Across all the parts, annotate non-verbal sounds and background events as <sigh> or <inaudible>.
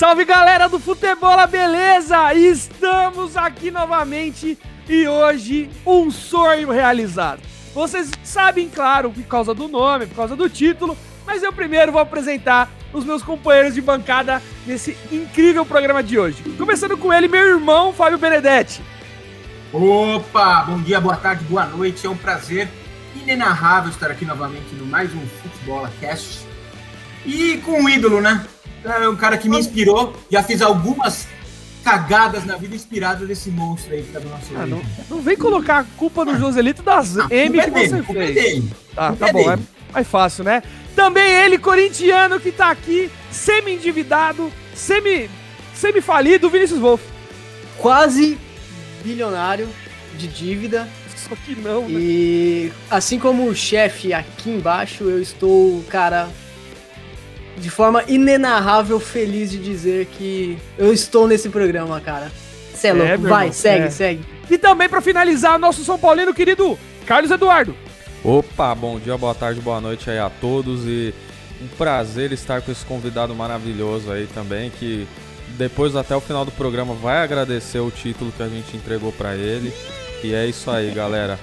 Salve galera do Futebol, beleza? Estamos aqui novamente e hoje um sonho realizado. Vocês sabem, claro, por causa do nome, por causa do título, mas eu primeiro vou apresentar os meus companheiros de bancada nesse incrível programa de hoje. Começando com ele, meu irmão Fábio Benedetti. Opa, bom dia, boa tarde, boa noite. É um prazer inenarrável estar aqui novamente no mais um Futebol Cast. E com um ídolo, né? É um cara que me inspirou. Já fiz algumas cagadas na vida inspiradas desse monstro aí que tá do nosso ah, não, não, vem colocar a culpa no Joselito das ah, M que é dele, você é fez. É tá, tá bom, é mais fácil, né? Também ele, corintiano, que tá aqui, semi-endividado, semi, semi-falido, Vinícius Wolff. Quase bilionário de dívida. Só que não, né? E assim como o chefe aqui embaixo, eu estou, cara, de forma inenarrável feliz de dizer que eu estou nesse programa, cara. Cê é, é louco, vai, irmão, segue, é. segue. E também para finalizar, nosso São Paulino querido Carlos Eduardo. Opa, bom dia, boa tarde, boa noite aí a todos e um prazer estar com esse convidado maravilhoso aí também que depois até o final do programa vai agradecer o título que a gente entregou para ele. E é isso aí, galera.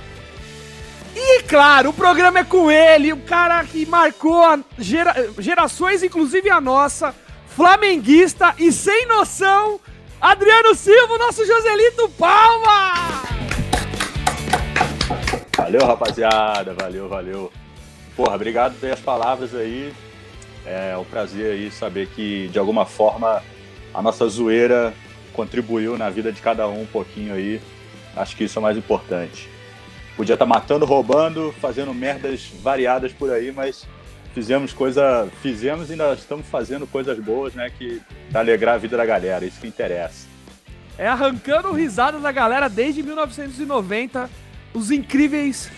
E claro, o programa é com ele, o cara que marcou gera, gerações, inclusive a nossa, flamenguista e sem noção, Adriano Silva, nosso Joselito Palma! Valeu, rapaziada, valeu, valeu. Porra, obrigado pelas palavras aí. É um prazer aí saber que, de alguma forma, a nossa zoeira contribuiu na vida de cada um um pouquinho aí. Acho que isso é o mais importante. Podia estar tá matando, roubando, fazendo merdas variadas por aí, mas fizemos coisa, fizemos e ainda estamos fazendo coisas boas, né, que pra alegrar a vida da galera, isso que interessa. É arrancando risadas da galera desde 1990, os incríveis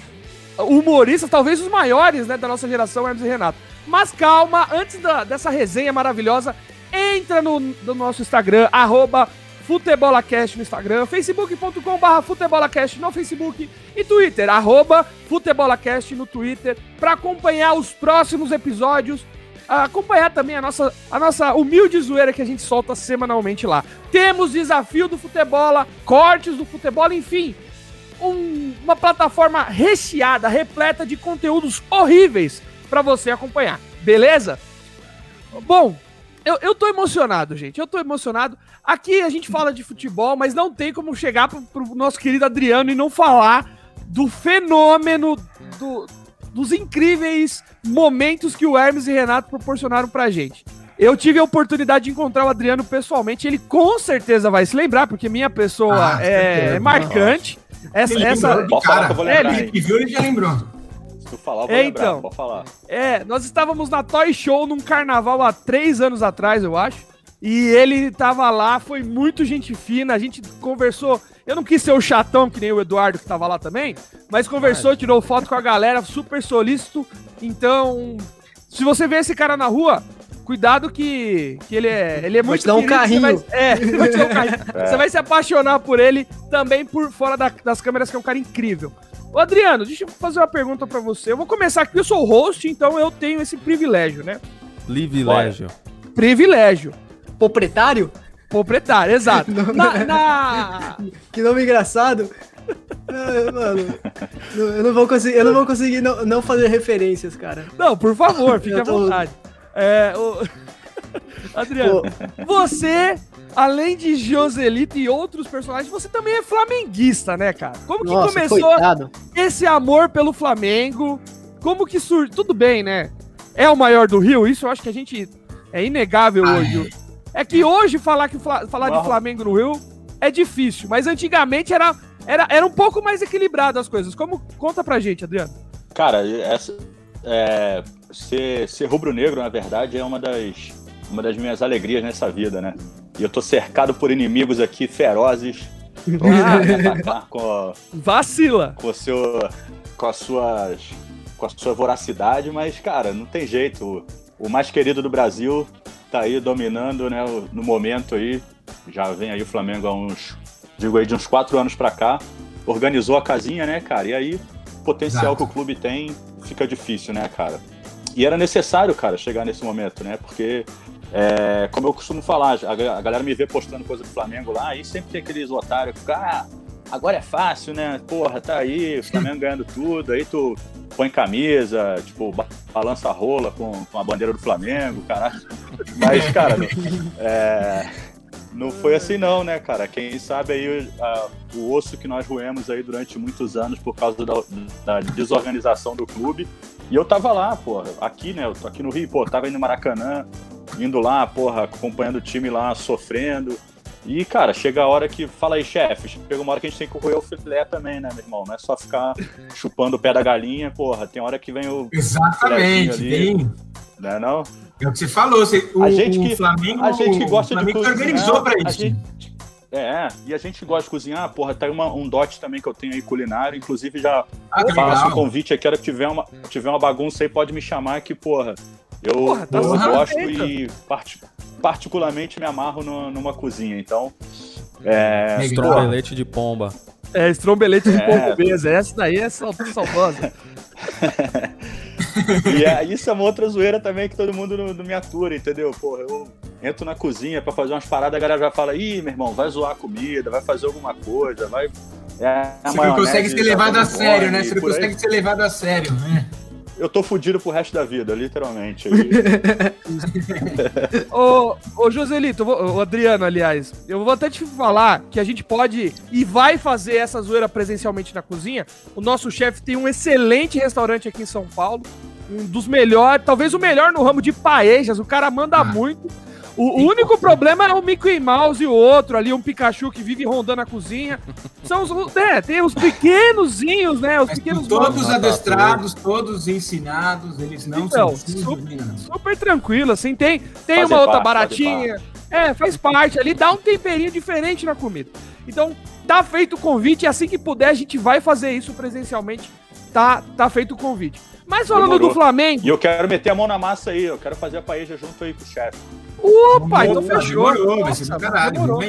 humoristas, talvez os maiores, né, da nossa geração, Hermes e Renato. Mas calma, antes da, dessa resenha maravilhosa, entra no, no nosso Instagram, arroba FutebolaCast no Instagram, facebook.com.br FutebolaCast no Facebook e Twitter, arroba FutebolaCast no Twitter, para acompanhar os próximos episódios, acompanhar também a nossa, a nossa humilde zoeira que a gente solta semanalmente lá. Temos desafio do futebol, cortes do futebol, enfim, um, uma plataforma recheada, repleta de conteúdos horríveis para você acompanhar, beleza? Bom, eu, eu tô emocionado, gente. Eu tô emocionado. Aqui a gente fala de futebol, mas não tem como chegar pro, pro nosso querido Adriano e não falar do fenômeno, do, dos incríveis momentos que o Hermes e Renato proporcionaram pra gente. Eu tive a oportunidade de encontrar o Adriano pessoalmente, ele com certeza vai se lembrar, porque minha pessoa ah, é, é, marcante. Essa, ele essa... Falar que eu vou lembrar. É, ele viu, ele já lembrou. Se tu falar, eu vou é, lembrar, então, pode falar. É, nós estávamos na Toy Show num carnaval há três anos atrás, eu acho. E ele tava lá, foi muito gente fina, a gente conversou. Eu não quis ser o chatão, que nem o Eduardo que tava lá também, mas conversou, tirou foto com a galera, super solícito. Então, se você vê esse cara na rua, cuidado que, que ele é, ele é muito Vou <laughs> te dar um carrinho. Você vai, é, vou te dar um carrinho. É. Você vai se apaixonar por ele também por fora da, das câmeras, que é um cara incrível. Ô Adriano, deixa eu fazer uma pergunta para você. Eu vou começar aqui, eu sou o host, então eu tenho esse privilégio, né? Privilégio. Privilégio. Proprietário? Proprietário, exato. <laughs> na, na... <laughs> Que nome engraçado. Mano, eu não vou conseguir, eu não, vou conseguir não, não fazer referências, cara. Não, por favor, <laughs> fique tô... à vontade. É, o... Adriano, Pô. você além de Joselito e outros personagens, você também é flamenguista, né, cara? Como que Nossa, começou coitado. esse amor pelo Flamengo? Como que surgiu? Tudo bem, né? É o maior do Rio, isso eu acho que a gente é inegável Ai. hoje. É que hoje falar, que, falar de Flamengo no Rio é difícil, mas antigamente era, era, era um pouco mais equilibrado as coisas. Como conta pra gente, Adriano? Cara, essa, é, ser, ser rubro-negro, na verdade, é uma das, uma das minhas alegrias nessa vida, né? E eu tô cercado por inimigos aqui ferozes. <laughs> Ah, com, Vacila! Com, seu, com, as suas, com a sua voracidade, mas, cara, não tem jeito. O, o mais querido do Brasil tá aí dominando, né, no momento aí. Já vem aí o Flamengo há uns, digo aí, de uns quatro anos para cá. Organizou a casinha, né, cara? E aí, o potencial Exato. que o clube tem fica difícil, né, cara? E era necessário, cara, chegar nesse momento, né? Porque É, como eu costumo falar, a, galera me vê postando coisa do Flamengo lá, e sempre tem aqueles otários que ah, agora é fácil, né? Porra, tá aí, o Flamengo <laughs> ganhando tudo, aí tu põe camisa, tipo, balança rola com, com a bandeira do Flamengo, caralho. Mas, cara, é, não foi assim não, né, cara? Quem sabe aí a, o osso que nós roemos aí durante muitos anos por causa da, da, desorganização do clube. E eu tava lá, porra, aqui, né? Eu tô aqui no Rio, pô, tava indo no Maracanã, indo lá, porra, acompanhando o time lá, sofrendo. E, cara, chega a hora que. Fala aí, chefe. Chega uma hora que a gente tem que correr o filé também, né, meu irmão? Não é só ficar chupando o pé da galinha, porra. Tem hora que vem o. Exatamente, vem. Não é não? É o que você falou. Você, o, a gente que, Flamengo, a gente que gosta de cozinhar, organizou pra isso. Gente, é, e a gente gosta de cozinhar, porra, tá uma, um dote também que eu tenho aí culinário, inclusive já ah, faço um convite aqui, hora que tiver uma, tiver uma bagunça aí, pode me chamar que, porra, eu, porra, tá eu gosto e part, particularmente me amarro no, numa cozinha, então... É, estrombelete de pomba. É, estrombelete de é. pomba essa daí é saudosa. <laughs> e é, isso é uma outra zoeira também que todo mundo não, não me atura, entendeu? Porra, eu entro na cozinha para fazer umas paradas, a galera já fala, ih, meu irmão, vai zoar a comida, vai fazer alguma coisa, vai. É, Você não consegue ser levado a sério, né? Você não consegue ser levado a sério, né? Eu tô fudido pro resto da vida, literalmente. <laughs> ô, ô Joselito, o Adriano, aliás, eu vou até te falar que a gente pode e vai fazer essa zoeira presencialmente na cozinha. O nosso chefe tem um excelente restaurante aqui em São Paulo. Um dos melhores, talvez o melhor no ramo de paejas. O cara manda ah. muito. O, único problema é o Mickey Mouse e o outro ali, um Pikachu que vive rondando a cozinha. São os. É, tem os pequenozinhos, né? Os Mas pequenos. Todos adestrados, todos ensinados, eles não então, são. Super, super tranquilo, assim. Tem, tem uma outra parte, baratinha. É, faz parte ali, dá um temperinho diferente na comida. Então, tá feito o convite, e assim que puder, a gente vai fazer isso presencialmente. Tá, tá feito o convite. Mas falando Demorou. do Flamengo. E eu quero meter a mão na massa aí, eu quero fazer a paeja junto aí com o chefe. Opa, então fechou. Demorou, vai ser do caralho. Demorou.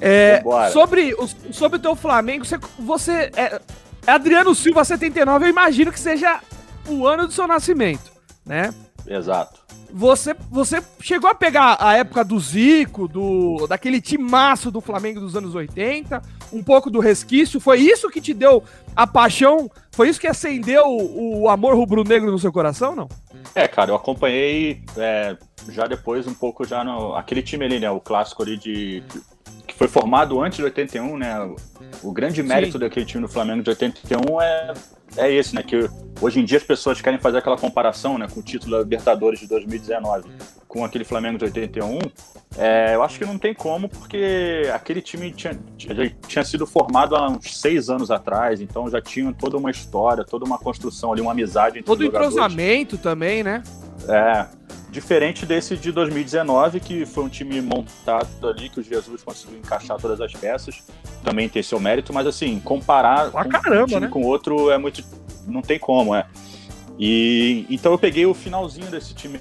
É, sobre, o, sobre o teu Flamengo, você, você é, é Adriano Silva 79, eu imagino que seja o ano do seu nascimento, né? Exato. Você, você chegou a pegar a época do Zico, do daquele timaço do Flamengo dos anos 80, um pouco do resquício, foi isso que te deu a paixão, foi isso que acendeu o, o amor rubro-negro no seu coração, não? É, cara, eu acompanhei é, já depois um pouco já no aquele time ali, né, o clássico ali de que foi formado antes de 81, né? O, grande mérito Sim. daquele time do Flamengo de 81 é é esse, né? Que hoje em dia as pessoas querem fazer aquela comparação, né, com o título da Libertadores de 2019 com aquele Flamengo de 81. É, eu acho que não tem como, porque aquele time tinha, tinha sido formado há uns seis anos atrás, então já tinha toda uma história, toda uma construção ali, uma amizade entre Todo entrosamento também, né? É. Diferente desse de 2019, que foi um time montado ali, que o Jesus conseguiu encaixar todas as peças. Também tem seu mérito, mas assim, comparar ah, caramba, um time né? com outro é muito. Não tem como, é. E então eu peguei o finalzinho desse time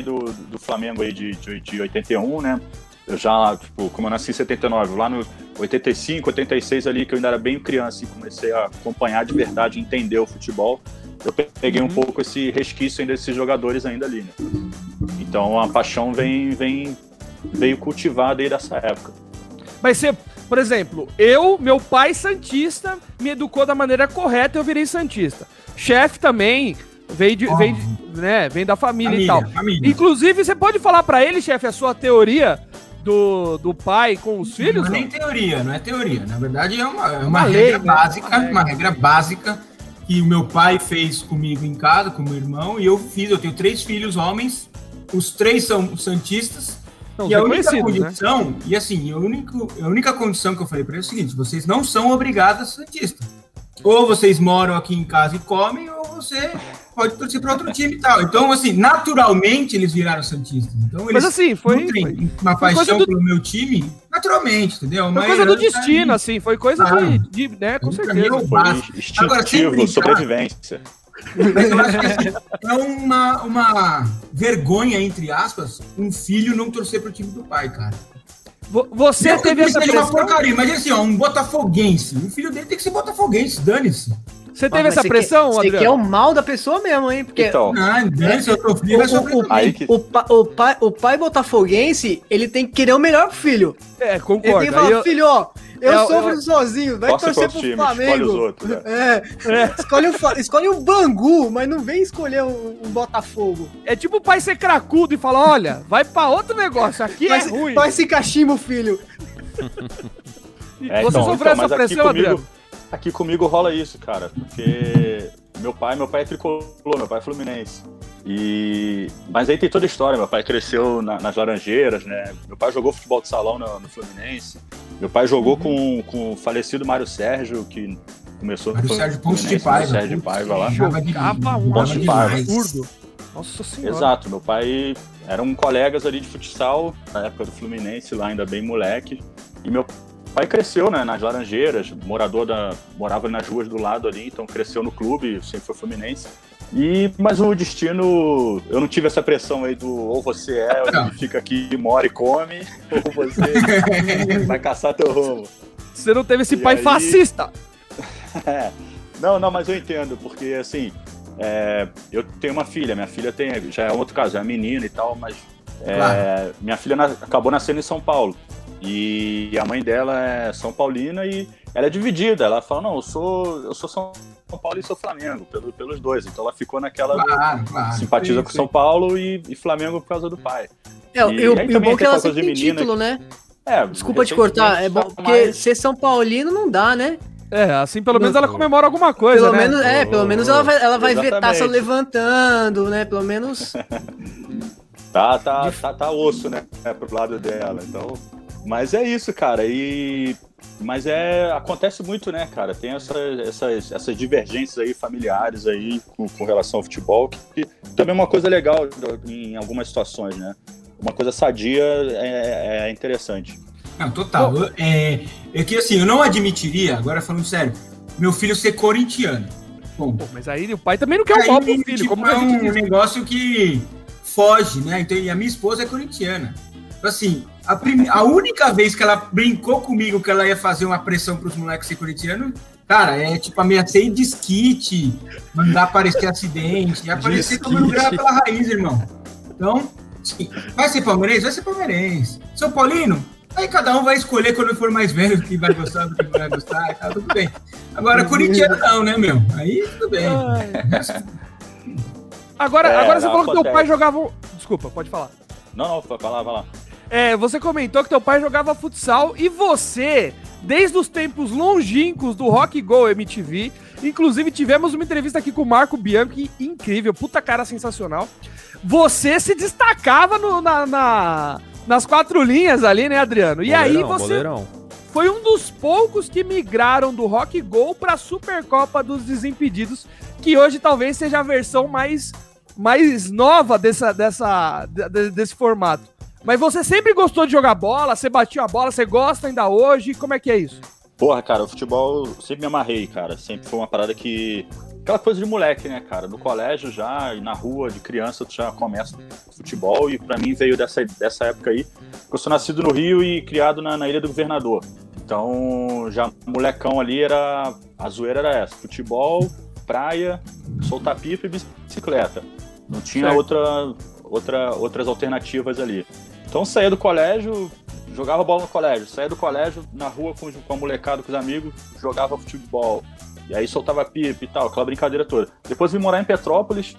do, do Flamengo aí de, de, de 81, né? Eu já, tipo, como eu nasci em 79, lá no 85, 86 ali, que eu ainda era bem criança e comecei a acompanhar de verdade, entender o futebol eu peguei um uhum. pouco esse resquício ainda desses jogadores ainda ali, né? Então a paixão vem, vem veio cultivada aí dessa época. Mas você, por exemplo, eu, meu pai santista, me educou da maneira correta, eu virei santista. Chefe também veio de, veio, de, né, vem da família, família e tal. Família. Inclusive, você pode falar para ele, chefe, a sua teoria do, do pai com os filhos? Não é nem teoria, não é teoria. Na verdade, é uma, é uma, uma regra lei, básica, né? uma regra básica que o meu pai fez comigo em casa, com meu irmão, e eu fiz. Eu tenho três filhos homens, os três são santistas. Não, e a única né? condição, né? e assim, a única, a única condição que eu falei para eles é o seguinte: vocês não são obrigados a ser santistas. Ou vocês moram aqui em casa e comem, ou você pode torcer para outro time e tal. Então, assim, naturalmente eles viraram Santistas. Então, eles Mas assim, foi, foi uma foi paixão do... pelo meu time, naturalmente, entendeu? Foi Mas, coisa do destino, assim, foi coisa ah, de, de, né, com certeza. Foi Agora, sem sobrevivência. Mas eu acho que assim, é uma, uma vergonha, entre aspas, um filho não torcer pro time do pai, cara. Você teve essa pressão? Uma porcaria, mas assim, ó, um botafoguense, o filho dele tem que ser botafoguense, dane-se. Você teve Mas essa você pressão, quer, Você Adriano? quer o mal da pessoa mesmo, hein? Porque Então, Ah, eu o, frio, é o, o, Aí que- o, pa- o pai, o pai botafoguense, ele tem que querer o melhor pro filho. É, Ele concordo. tem que falar, eu- filho, ó, eu eu- sofro eu- sozinho, vai Torce torcer pro time, Flamengo. escolhe os outros, né? É, Escolhe, um, Fla- escolhe um Bangu, mas não vem escolher um, um Botafogo. É tipo o pai ser cracudo e falar, olha, vai pra outro negócio, aqui é Vai, ruim. vai se cachimbo, filho. É, Você então, sofreu então, essa pressão, comigo- Adriano? Aqui comigo rola isso, cara, porque meu pai, meu pai é tricolor, meu pai é fluminense. E mas aí tem toda a história, meu pai cresceu na- nas Laranjeiras, né? Meu pai jogou futebol de salão no, no Fluminense. Meu pai jogou com, com o falecido Mário Sérgio, que começou Mário Sérgio Ponte de Paiva. Sérgio de Paiva lá. Jogava de- Jogava um Ponte de Paiva. absurdo. Nossa senhora. Exato, meu pai eram colegas ali de futsal na época do Fluminense, lá ainda bem moleque. E meu pai cresceu né, nas Laranjeiras, morador da, morava nas ruas do lado ali, então cresceu no clube, sempre foi Fluminense. E, mas o destino, eu não tive essa pressão aí do ou você é, ou fica aqui, mora e come, <laughs> ou você <laughs> vai caçar teu rumo. Você não teve esse E pai aí- fascista. <laughs> É. Não, não, mas eu entendo, porque assim, é, eu tenho uma filha, minha filha tem, já é outro caso, é uma menina e tal, mas é, Claro. minha filha na- acabou nascendo em São Paulo. E a mãe dela é São Paulina e ela é dividida. Ela fala, não, eu sou, eu sou São Paulo e sou Flamengo, pelo, pelos dois. Então ela ficou naquela Claro, claro. simpatiza Sim, com sim. São Paulo e, e Flamengo por causa do pai. É, E e, o- aí e o bom que ela sempre tem menina título, né? É, Desculpa te cortar, é bom, porque mas- ser São Paulino não dá, né? É, assim pelo menos ela comemora alguma coisa, Pelo né? menos, é, pelo menos ela vai, ela vai ver Exatamente. taça levantando, né? Pelo menos. <laughs> Tá, tá, tá, tá osso, né? É, pro lado dela. Então. Mas é isso, cara. E. Mas é. Acontece muito, né, cara? Tem essa, essas, essas divergências aí familiares aí com, com relação ao futebol, que, que também é uma coisa legal em algumas situações, né? Uma coisa sadia é, é interessante. Não, total. Eu- é, é que assim, eu não admitiria, agora falando sério, meu filho ser corintiano. Bom, Pô, mas aí o pai também não quer o aí, mal pro filho, tipo, como que é um negócio que foge, né? Então, e a minha esposa é corintiana. Então, assim, a, prime- a única vez que ela brincou comigo que ela ia fazer uma pressão pros moleques ser corintiano, cara, é tipo ameacei de skit, mandar aparecer acidente, e aparecer tomando grana pela raiz, irmão. Então, sim, vai ser palmeirense? Vai ser palmeirense. São Paulino? Aí cada um vai escolher quando for mais velho o que vai gostar, do que não vai gostar, e tal, tudo bem. Agora, corintiano não, né, meu? Aí tudo bem. Agora, É, agora você não, falou que teu pai jogava. Desculpa, pode falar. Não, não, vai lá, vai lá. É, você comentou que teu pai jogava futsal e você, desde os tempos longínquos do Rock Go MTV, inclusive tivemos uma entrevista aqui com o Marco Bianchi, incrível, puta cara sensacional. Você se destacava no- na, na- nas quatro linhas ali, né, Adriano? E aí você boleirão. foi um dos poucos que migraram do Rock Go pra Supercopa dos Desimpedidos, que hoje talvez seja a versão mais, mais nova dessa, dessa, de- de- desse formato. Mas você sempre gostou de jogar bola, você batia a bola, você gosta ainda hoje, como é que é isso? Porra, cara, o futebol sempre me amarrei, cara. Sempre foi uma parada que. Aquela coisa de moleque, né, cara? No colégio já, e na rua, de criança, tu já começa futebol. E pra mim veio dessa, dessa época aí. Eu sou nascido no Rio e criado na, na Ilha do Governador. Então, já molecão ali era. A zoeira era essa: futebol, praia, soltar pipa e bicicleta. Não tinha Certo. outra, outra, outras alternativas ali. Então, saía do colégio, jogava bola no colégio, saía do colégio na rua com, com a molecada, com os amigos, jogava futebol. E aí soltava pipa e tal, aquela brincadeira toda. Depois vim morar em Petrópolis,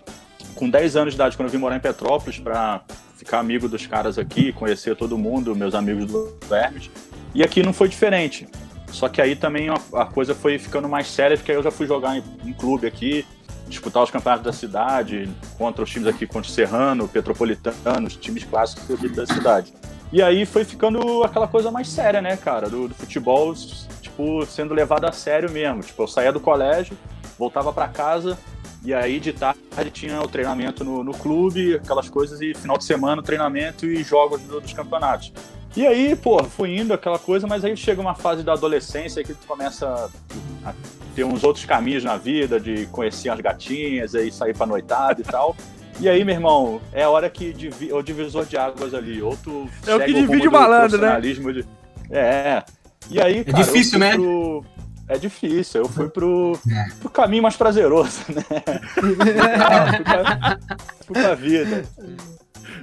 com 10 anos de idade, quando eu vim morar em Petrópolis, pra ficar amigo dos caras aqui, conhecer todo mundo, meus amigos do Hermes. E aqui não foi diferente. Só que aí também a, a coisa foi ficando mais séria, porque aí eu já fui jogar em, em clube aqui, disputar os campeonatos da cidade, contra os times aqui, contra o Serrano, Petropolitano, os times clássicos da cidade. E aí foi ficando aquela coisa mais séria, né, cara, do, do futebol, tipo, sendo levado a sério mesmo. Tipo, eu saía do colégio, voltava pra casa, e aí de tarde tinha o treinamento no, no clube, aquelas coisas, e final de semana treinamento e jogos do- dos campeonatos. E aí, pô, fui indo aquela coisa, mas aí chega uma fase da adolescência que tu começa a ter uns outros caminhos na vida, de conhecer as gatinhas, aí sair pra noitada e tal. E aí, meu irmão, é a hora que divi é o divisor de águas ali. Ou tu É o que divide rumo o malandro, né? de- É. E aí, cara, difícil, eu fui né? pro- é difícil. Eu fui pro, pro caminho mais prazeroso, né? <laughs> fui, pra, fui pra vida.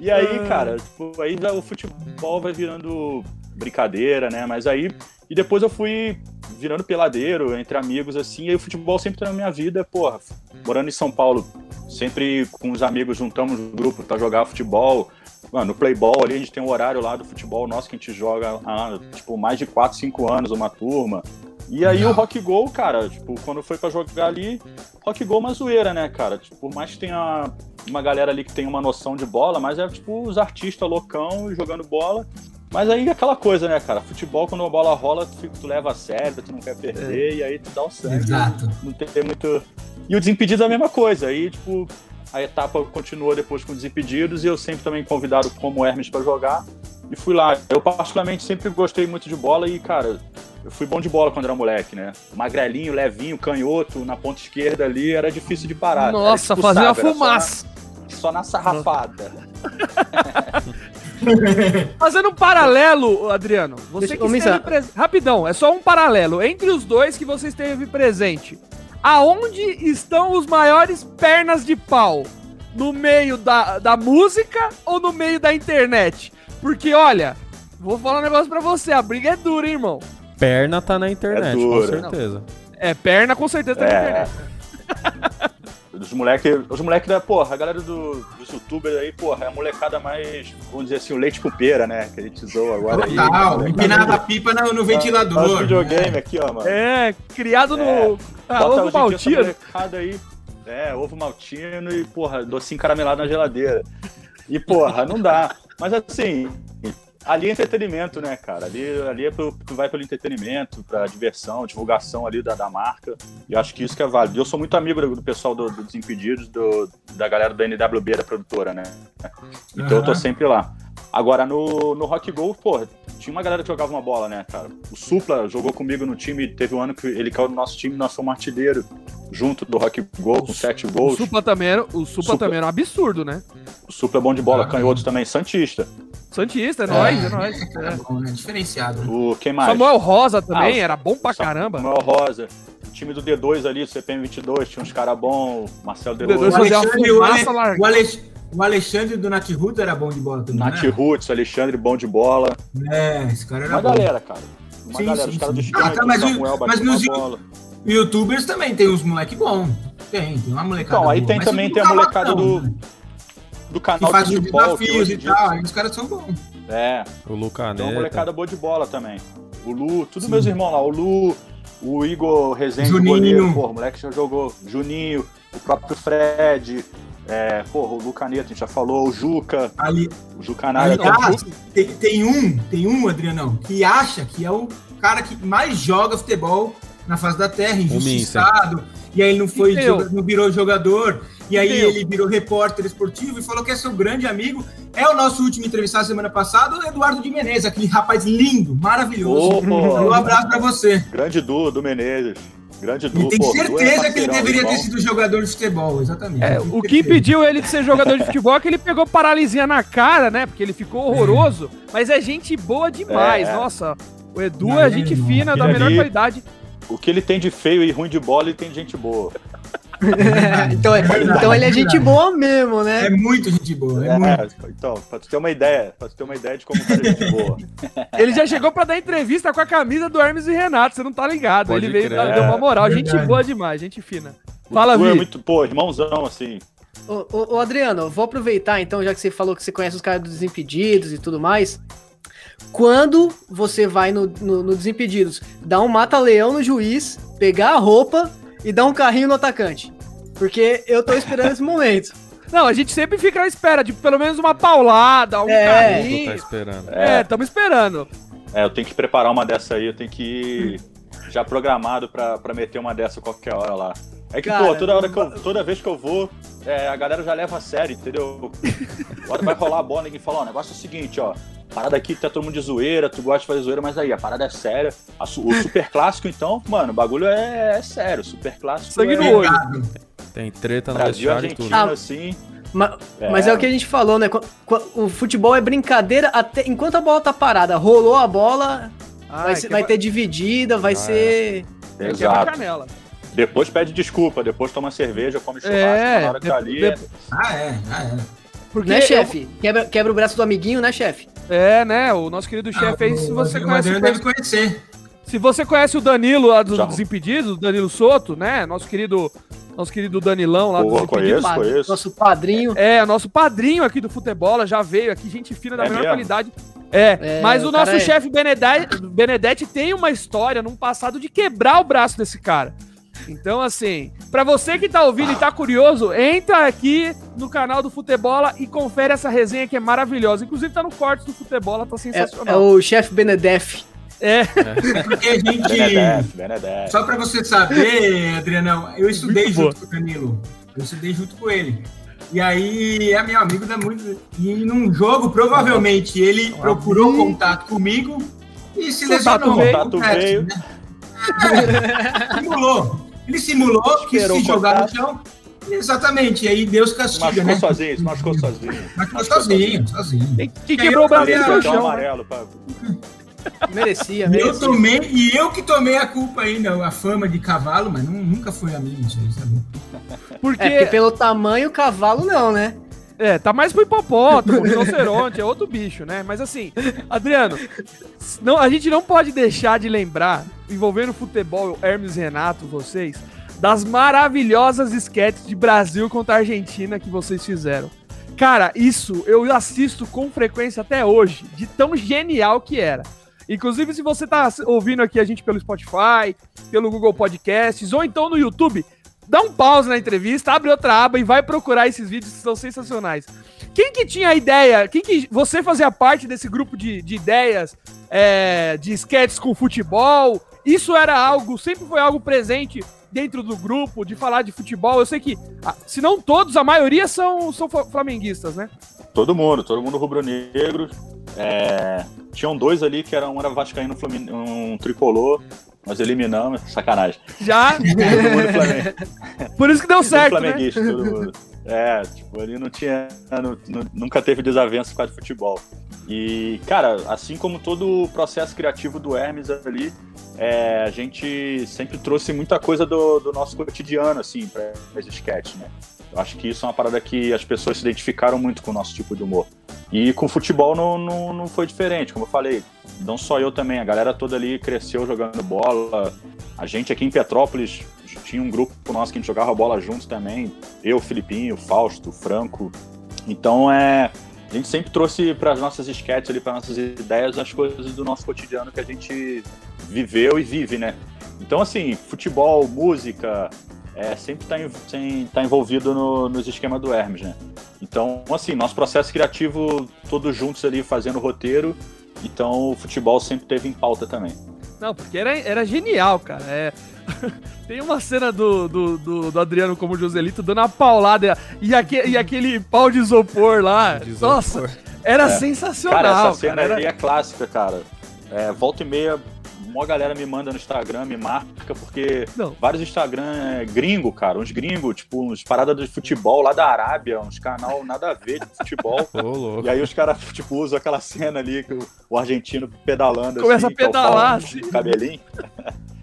E aí, cara, tipo, aí o futebol vai virando brincadeira, né? Mas aí. E depois eu fui virando peladeiro entre amigos, assim, e aí o futebol sempre tá na minha vida, porra, morando em São Paulo, sempre com os amigos juntamos um grupo pra jogar futebol. Mano, no Playball ali a gente tem um horário lá do futebol nosso que a gente joga há, tipo, mais de 4, 5 anos, uma turma. E aí o Rock Go, cara, tipo, quando foi para jogar ali, Rock Go é uma zoeira, né, cara? Tipo, por mais que tenha uma galera ali que tem uma noção de bola, mas é tipo os artistas loucão jogando bola. Mas aí é aquela coisa, né, cara? Futebol, quando a bola rola, tu, tu leva a sério, tu não quer perder, é. e aí tu dá o sangue. Exato. Não tem muito. E o Desimpedido é a mesma coisa. Aí, tipo, a etapa continuou depois com Desimpedidos, e eu sempre também convidado como Hermes para jogar. E fui lá. Eu, particularmente, sempre gostei muito de bola e, cara, eu fui bom de bola quando era moleque, né? Magrelinho, levinho, canhoto, na ponta esquerda ali, era difícil de parar. Nossa, fazia uma fumaça. Só na, só na sarrafada. <laughs> Fazendo um paralelo, Adriano, você Deixa, que esteve presente. Rapidão, é só um paralelo. Entre os dois que você esteve presente, aonde estão os maiores pernas de pau? No meio da, da música ou no meio da internet? Porque, olha, vou falar um negócio pra você, a briga é dura, hein, irmão. Perna tá na internet, é com certeza. É, perna com certeza tá é. na internet. <laughs> Os moleques, os moleques da, porra, a galera do, dos youtubers aí, porra, é a molecada mais, vamos dizer assim, o leite com pera, né? Que a gente usou agora Total, aí. empinava a pipa no, no ventilador. Videogame aqui, ó, mano. É, criado no é, ah, ovo maltino. aí, é, ovo maltino e, porra, docinho caramelado na geladeira. E, porra, não dá. Mas assim, ali é entretenimento, né, cara? Ali, ali é pro, tu vai pelo entretenimento, pra diversão, divulgação ali da, da marca. E acho que isso que é válido. Eu sou muito amigo do, do pessoal do, do Desimpedidos, do, da galera da NWB, da produtora, né? Então uhum. eu tô sempre lá. Agora, no, no Rock Go, pô, tinha uma galera que jogava uma bola, né, cara? O Supla jogou comigo no time, teve um ano que ele caiu no nosso time, nós fomos artilheiro junto do Rock Go, com sete gols. O Supla também era, o Supla, Supla também era um absurdo, né? O Supla é bom de bola, ah, canhoto também, Santista. Santista, é, é nóis, é nóis. É. Bom, né? Diferenciado. O, quem mais? Samuel Rosa também, ah, era bom pra caramba. Samuel Rosa. O time do D2 ali, do CPM 22, tinha uns caras bons, Marcelo D2. D2 fazia o, Alexandre, o, Ale, o Alexandre do Nat Roots era bom de bola também. Nat né? Roots, Alexandre bom de bola. É, esse cara era Uma bom. galera, cara. Uma sim, galera, sim, os caras do ah, tá, mas, Samuel mas nos bola. youtubers também tem uns moleque bom. Tem, tem uma molecada. Então, aí boa. tem mas também tem a molecada do, né? do canal que faz de futebol, desafios e tal, aí os caras são bons. É. O Lu Caneta. Tem uma molecada boa de bola também. O Lu, tudo sim. meus irmãos lá, o Lu, o Igor Rezende, Juninho. goleiro, pô, o moleque já jogou, Juninho, o próprio Fred, é, porra, o Lucaneta, a gente já falou, o Juca. Ali, o Jucanalha. Aliás, tem, tem um, tem um, Adrianão, que acha que é o cara que mais joga futebol na face da terra, injustiçado. E aí ele não foi, não virou jogador. E aí ele virou repórter esportivo e falou que é seu grande amigo. É o nosso último entrevistado semana passada, o Eduardo de Menezes, aquele rapaz lindo, maravilhoso. Oh, um abraço para você. Grande Du, do Menezes. Grande duplo. Tem certeza que ele deveria ter sido jogador de futebol, exatamente. É, o que impediu ele de ser jogador de futebol é que ele pegou paralisia na cara, né? Porque ele ficou horroroso. Mas é gente boa demais. É. Nossa, o Edu não, é gente fina, da melhor qualidade. O que ele tem de feio e ruim de bola, ele tem gente boa. <laughs> então, é, então ele é gente boa mesmo, né? É muito gente boa. É, é muito. Então, pra tu ter uma ideia, pra tu ter uma ideia de como ele é gente boa. <laughs> Ele já chegou pra dar entrevista com a camisa do Hermes e Renato, você não tá ligado. Pode ele veio dar deu uma moral. É, gente boa demais, gente fina. Fala, Vi. É muito, pô, irmãozão, assim. Ô, ô, ô, Adriano, vou aproveitar então, já que você falou que você conhece os caras dos Desimpedidos e tudo mais. Quando você vai no, no, no Desimpedidos, dá um mata-leão no juiz, pegar a roupa e dar um carrinho no atacante. Porque eu tô esperando esse momento. <laughs> Não, a gente sempre fica à espera de pelo menos uma paulada, um é, carrinho. Tá esperando. É, estamos esperando. É, eu tenho que preparar uma dessa aí, eu tenho que ir já programado pra, pra meter uma dessa qualquer hora lá. É que, Cara, pô, toda, hora que eu, toda vez que eu vou, é, a galera já leva a sério, entendeu? Agora vai rolar a bola, ninguém fala, ó, o negócio é o seguinte, ó, parada aqui tá todo mundo de zoeira, tu gosta de fazer zoeira, mas aí, a parada é séria. A, o super clássico, então, mano, o bagulho é, é sério. Super clássico. Sangue é... no olho. Tem treta no Brasil, Argentina, tudo. Assim. Mas é. mas é o que a gente falou, né? O futebol é brincadeira até enquanto a bola tá parada. Rolou a bola, ah, vai, ser, vai ter dividida, vai ah, ser. Quebra a Exato. Depois pede desculpa, depois toma cerveja, come churrasco, É, na hora que tá ali. de- Ah, é, ah, é. Porque Né, eu- chefe? Quebra, quebra o braço do amiguinho, né, chefe? É, né? O nosso querido chefe aí, se Ah, o você conhece. deve conhecer. Se você conhece o Danilo lá dos Já. Desimpedidos, o Danilo Soto, né? Nosso querido, nosso querido Danilão lá Desimpedidos. conheço, conheço. Nosso padrinho. É, nosso padrinho aqui do futebol, já veio aqui, gente fina da É melhor mesmo? qualidade. É, É, mas o, o nosso é- chefe Benedetti, Benedetti tem uma história num passado de quebrar o braço desse cara. Então, assim, pra você que tá ouvindo e tá curioso, entra aqui no canal do Futebola e confere essa resenha que é maravilhosa. Inclusive tá no corte do Futebola, tá É, sensacional. é o chefe Benedef. É, Porque a gente. Benedef, Benedef. Só pra você saber, Adrianão, eu estudei Muito junto com o Danilo. Eu estudei junto com ele. E aí é meu amigo da muito. E num jogo, provavelmente, ele procurou contato comigo e se Contato lesionou. veio. Contato É, veio. né? É, <laughs> simulou. Ele simulou que se jogar no chão. Exatamente, e aí Deus castiga, machucou né? sozinho, se machucou sozinho. Mas ficou sozinho, sozinho. quem, quem quebrou o braço dele foi o Cartão chão. né? amarelo pra... <laughs> Merecia, E eu, merecia. tomei, e eu que tomei a culpa ainda, a fama de cavalo, mas não- nunca foi a minha isso aí, sabe? Porque, É, porque pelo tamanho, o cavalo não, né? É, tá mais pro hipopótamo, rinoceronte, é outro bicho, né? Mas assim, Adriano, não, a gente não pode deixar de lembrar, envolvendo futebol, Hermes Renato, vocês, das maravilhosas esquetes de Brasil contra a Argentina que vocês fizeram. Cara, isso eu assisto com frequência até hoje, de tão genial que era. Inclusive, se você tá ouvindo aqui a gente pelo Spotify, pelo Google Podcasts, ou então no YouTube, dá um pause na entrevista, abre outra aba e vai procurar esses vídeos que são sensacionais. Quem que tinha a ideia? Quem que você fazia parte desse grupo de, de ideias é, de sketches com futebol? Isso era algo, sempre foi algo presente dentro do grupo, de falar de futebol. Eu sei que, ah, se não todos, a maioria são, são fla- flamenguistas, né? Todo mundo, todo mundo rubro-negro. É, Tinham dois ali que eram, um era vascaíno, um tricolor. Nós eliminamos, sacanagem. Já, <laughs> Todo mundo Flamengo. por isso que deu certo, né? flamenguista, todo mundo. É, tipo, ali não tinha. nu- nunca teve desavença por causa de futebol. E, cara, assim como todo o processo criativo do Hermes ali, é, a gente sempre trouxe muita coisa do, do nosso cotidiano, assim, para as sketches, né? Eu acho que isso é uma parada que as pessoas se identificaram muito com o nosso tipo de humor. E com o futebol não, não, não foi diferente, como eu falei. Não só eu também, a galera toda ali cresceu jogando bola. A gente aqui em Petrópolis tinha um grupo nosso que a gente jogava bola juntos também. Eu, Filipinho, Fausto, Franco. Então é. A gente sempre trouxe para as nossas sketches ali, para nossas ideias, as coisas do nosso cotidiano que a gente viveu e vive, né? Então, assim, futebol, música, é, sempre está tá envolvido no, nos esquemas do Hermes, né? Então, assim, nosso processo criativo, todos juntos ali fazendo roteiro, então o futebol sempre teve em pauta também. Não, porque era, era genial, cara. É... <laughs> Tem uma cena do, do, do, do Adriano como Joselito dando uma paulada e, aque, e aquele pau de isopor lá. De isopor. Nossa, era É. sensacional. Cara, essa cena cara, era- é clássica, cara. É, volta e meia, uma galera me manda no Instagram, me marca, porque Não. vários Instagram é gringo, cara, uns gringos, tipo, uns paradas de futebol lá da Arábia, uns canal nada a ver de futebol. <laughs> E aí os caras, tipo, usam aquela cena ali que o, o argentino pedalando Começa assim, a pedalar, é assim. cabelinho.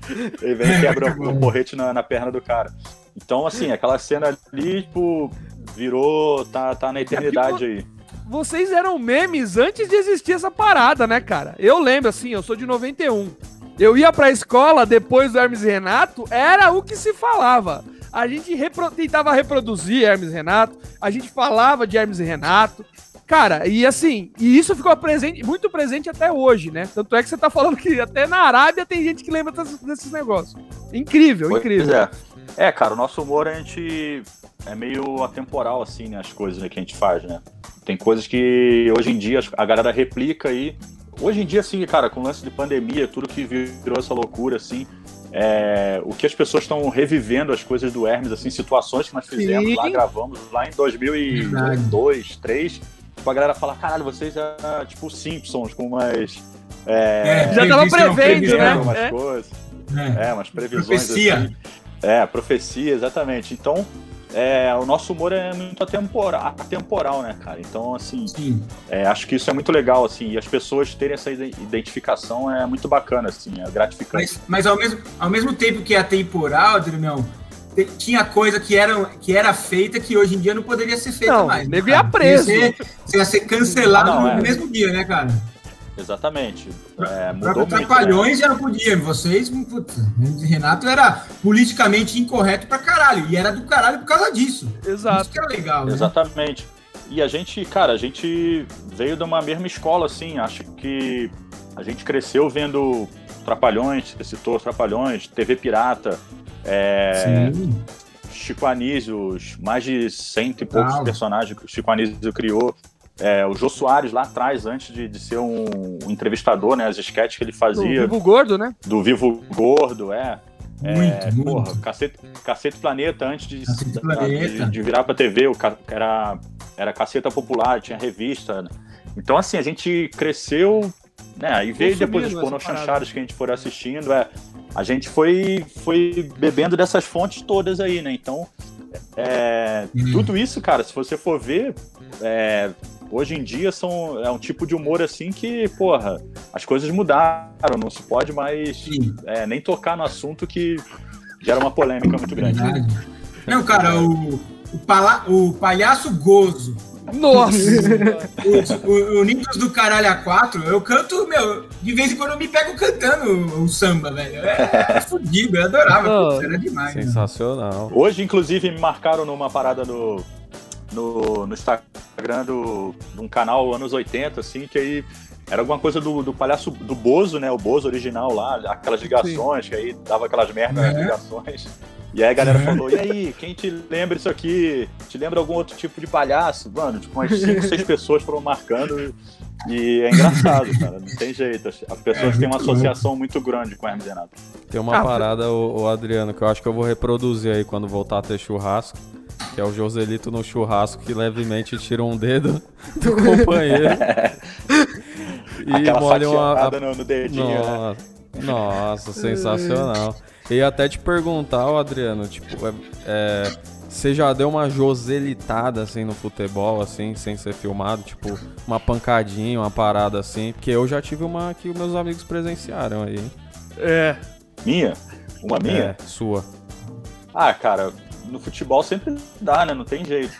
<laughs> Ele vem e quebra o, o porrete na, na perna do cara. Então, assim, aquela cena ali, tipo, virou, tá, tá na eternidade aí. Vocês eram memes antes de existir essa parada, né, cara? Eu lembro, assim, eu sou de 91. Eu ia pra escola depois do Hermes e Renato, era o que se falava. A gente repro- tentava reproduzir Hermes e Renato, a gente falava de Hermes e Renato. Cara, e assim, e isso ficou presente, muito presente até hoje, né? Tanto é que você tá falando que até na Arábia tem gente que lembra desses, desses negócios. Incrível, Pois incrível. é. É, cara, o nosso humor a gente é meio atemporal, assim, né? As coisas né, que a gente faz, né? Tem coisas que hoje em dia a galera replica aí. Hoje em dia, assim, cara, com o lance de pandemia, tudo que virou essa loucura, assim, é, o que as pessoas estão revivendo as coisas do Hermes, assim, situações que nós fizemos Sim. lá, gravamos lá em 2002, 2003. Tipo, a galera fala, caralho, vocês é tipo Simpsons, com umas... É, Já tava prevendo, né? umas É. coisas. É. É, umas previsões Profecia. assim. É, profecia, exatamente. Então, é, o nosso humor é muito atemporal, atemporal né, cara? Então, assim, Sim. é, acho que isso é muito legal, assim, e as pessoas terem essa ide- identificação é muito bacana, assim, é gratificante. Mas, mas ao, mesmo, ao mesmo tempo que é atemporal, Adriano, tinha coisa que era, que era feita que hoje em dia não poderia ser feita Não, mais. né, nego ia preso. Ia ser, você ia ser cancelado não, no é. mesmo dia, né, cara? Exatamente. É, mudou muito. né? Trapalhões já não podia. Vocês, putz, Hermes e Renato era politicamente incorreto pra caralho. E era do caralho por causa disso. Exato. Isso que era legal, né? Exatamente. E a gente, cara, a gente veio de uma mesma escola, assim. Acho que a gente cresceu vendo Trapalhões, você citou Trapalhões, TV Pirata, é, Sim. Chico Anísio, os mais de cento e poucos personagens que o Chico Anísio criou. É, o Jô Soares lá atrás, antes de, de ser um, um entrevistador, né? As sketches que ele Do fazia, Vivo Gordo, né? do Vivo Gordo, é. Muito, É, muito. Porra, Cacete, Cacete Planeta, antes de, Planeta. de, de virar pra TV, o, era, era Caceta Popular, tinha revista. né? Então, assim, a gente cresceu, né? Aí veio depois os chanchados que a gente for assistindo, é. A gente foi, foi bebendo dessas fontes todas aí, né? Então, é, Hum. tudo isso, cara, se você for ver, é, hoje em dia são, é um tipo de humor assim que, porra, as coisas mudaram, não se pode mais é, nem tocar no assunto que gera uma polêmica muito grande. verdade. Não, cara, o, o, pala- o palhaço gozo, Nossa! o, o, o Nindos do Caralho A4, eu canto, meu, de vez em quando eu me pego cantando o, o samba, velho. É, é fudido, eu adorava, Oh, putz, era demais. né? Sensacional. Hoje, inclusive, me marcaram numa parada no, no, no Instagram do, de um canal anos 80, assim, que aí era alguma coisa do, do palhaço do Bozo, né? O Bozo original lá, aquelas ligações, que aí dava aquelas merdas nas É. ligações. E aí a galera É. falou, e aí, quem te lembra isso aqui? Te lembra algum outro tipo de palhaço? Mano, tipo, umas 5, 6 <laughs> pessoas foram marcando e é engraçado, cara. Não tem jeito. As pessoas É, têm uma associação muito grande com o Hermes Renato. Tem uma Ah, parada, o, o Adriano, que eu acho que eu vou reproduzir aí quando voltar a ter churrasco. Que é o Joselito no churrasco que levemente tira um dedo <laughs> do companheiro. <laughs> e Aquela molha uma. no, no dedinho, né? Nossa, nossa, sensacional. <laughs> E ia até te perguntar, Adriano, tipo, é, é, você já deu uma joselitada assim no futebol, assim, sem ser filmado, tipo, uma pancadinha, uma parada assim? Porque eu já tive uma que meus amigos presenciaram aí. hein? É. Minha? Uma minha? É, sua. Ah, cara, no futebol sempre dá, né? Não tem jeito.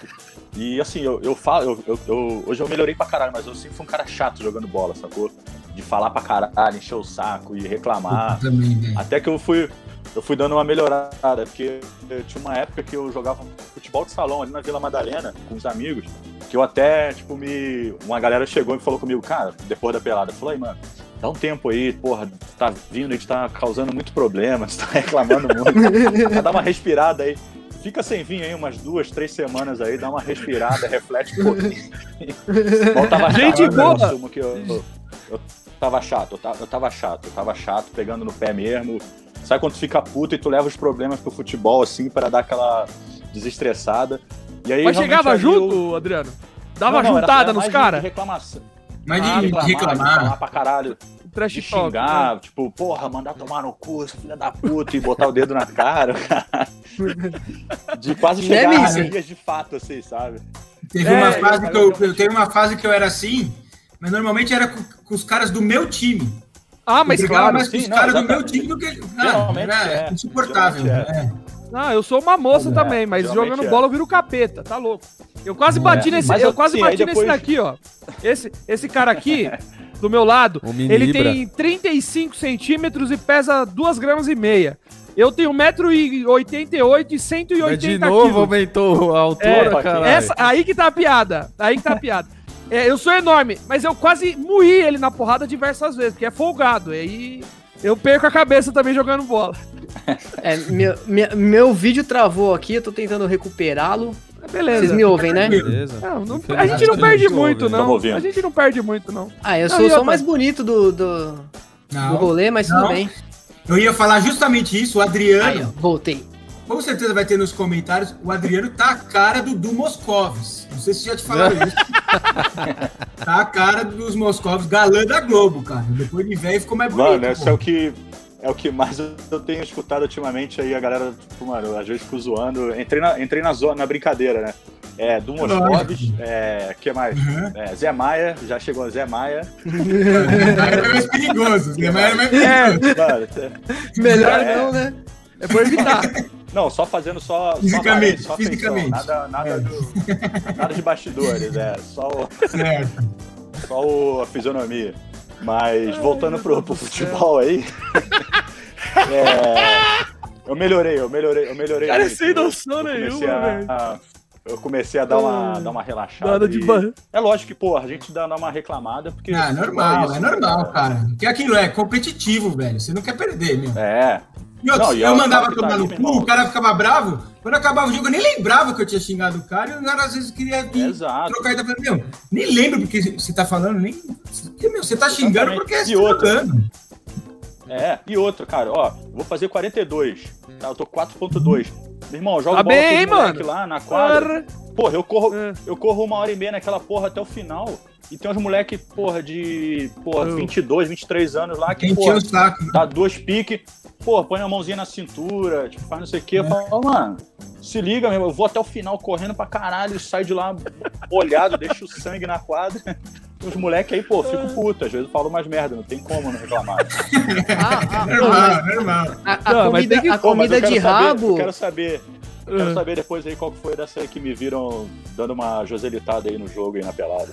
E assim, eu, eu falo, eu, eu- hoje eu melhorei pra caralho, mas eu sempre fui um cara chato jogando bola, sacou? De falar pra caralho, encher o saco e reclamar. Também, velho. Até que eu fui, eu fui dando uma melhorada, porque tinha uma época que eu jogava futebol de salão ali na Vila Madalena com os amigos, que eu até, tipo, me. Uma galera chegou e falou comigo, cara, depois da pelada, falou, aí, mano, dá um tempo aí, porra, tá vindo, a gente tá causando muito problema, <laughs> você tá reclamando muito. <laughs> Dar uma respirada aí. Fica sem vir aí umas duas, três semanas aí, dá uma respirada, <laughs> reflete um pouquinho. Bom, tava Gente chato, né? boa! Que eu, eu, eu tava chato, eu tava, eu tava chato, eu tava chato, pegando no pé mesmo. Sabe quando tu fica puto e tu leva os problemas pro futebol, assim, para dar aquela desestressada. E aí, Mas chegava junto, eu- Adriano? Dava Não, não, era- juntada era nos mais de caras? Reclamação. Mas Ah, de, de de reclamar. falar pra caralho, Trash de talk, xingar, né? tipo, porra, mandar tomar no cu, seu filho da puta, e botar o dedo na cara. <laughs> de quase Né, chegar a Missy? dias de fato, assim, sabe? Teve É, uma eu- fase que eu, eu teve uma fase que eu era assim, mas normalmente era com, com os caras do meu time. Ah, mas eu claro. mais com sim, os não, caras do meu time do que. Ah, Geralmente era é, insuportável. geralmente é. Não, eu sou uma moça É, também, mas jogando é. bola eu viro capeta, tá louco. Eu quase É, bati nesse, mas eu quase aí bati depois- nesse daqui, ó. Esse, esse cara aqui, <laughs> do meu lado, ele Libra. tem 35 centímetros e pesa 2 gramas e meia. Eu tenho 1,88m e 180 Mas de novo quilos. aumentou a altura, É, caralho. Essa, aí que tá a piada. Aí que tá a piada. É, eu sou enorme, mas eu quase moí ele na porrada diversas vezes, porque é folgado. E aí eu perco a cabeça também jogando bola. <laughs> É, meu, minha- meu vídeo travou aqui, eu tô tentando recuperá-lo. Mas Beleza. Vocês me ouvem, né? Beleza. Não, não- a gente não perde muito, né? não. A gente não perde muito, não. Ah, eu sou só o mais bonito do, do, do rolê, mas não. tudo bem. eu ia falar justamente isso. O Adriano, Aí, ó, voltei. com certeza vai ter nos comentários, o Adriano tá a cara do Du Moscovis. Não sei se já te falaram <laughs> isso. tá a cara dos Moscovis, galã da Globo, cara. Depois de velho ficou mais bonito. Mano, esse é o que. É o que mais eu tenho escutado ultimamente aí, a galera, tipo, mano, às vezes fico zoando. Entrei na, entrei na zona, na brincadeira, né? É, do Moscovis, é, que mais? Uhum. É, Zé Maia, já chegou Zé Maia. é mais perigoso. Zé Maia é mais perigoso. Mano, é- Melhor É. não, né? É por evitar. não, só fazendo só. só Fisicamente, só fisicamente. Nada, nada, É. do- nada de bastidores, é. Só, o- Certo. só o- a fisionomia. Mas voltando pro, pro futebol aí. <laughs> é, eu melhorei, eu melhorei, eu melhorei. Cara, é muito. sem Eu- noção nenhuma, a- velho. Eu comecei a dar uma, dar uma relaxada. Nada de e-. É lógico que, pô, a gente dá, uma reclamada, porque. Ah, normal, isso, é né, normal, cara. Porque aquilo é competitivo, velho. Você não quer perder, meu. É. E outros, Não, eu é o mandava que tá tomar no cu, o cara ficava bravo. Quando acabava o jogo, eu nem lembrava que eu tinha xingado o cara. E o cara às vezes queria vir Exato. trocar ideia. Eu falei, meu, nem lembro porque você tá falando, nem. Meu, você tá xingando Exatamente. porque você tá. É, e outro, cara, ó, vou fazer 42, tá? Eu tô 4.2. Meu irmão, eu jogo Tá bola bem, mano? lá na quadra. Porra. Porra, eu corro, É. eu corro uma hora e meia naquela porra até o final. E tem uns moleque, porra, de, porra, Eu. 22, 23 anos lá que, Quem porra, tinha o saco. dá dois piques, porra, põe a mãozinha na cintura, tipo, faz não sei o quê. Eu falo, "Ô, mano, se liga, meu, irmão, eu vou até o final correndo pra caralho, saio de lá <laughs> molhado, deixo o sangue na quadra. Os moleques aí, pô, fico puto, às vezes eu falo mais merda, não tem como não reclamar. <laughs> Ah, ah, Normal, normal. a, a Não, comida, a Pô, comida de saber- rabo. Eu quero saber, eu quero Ah. saber depois aí qual que foi dessa aí que me viram dando uma joselitada aí no jogo aí na pelada.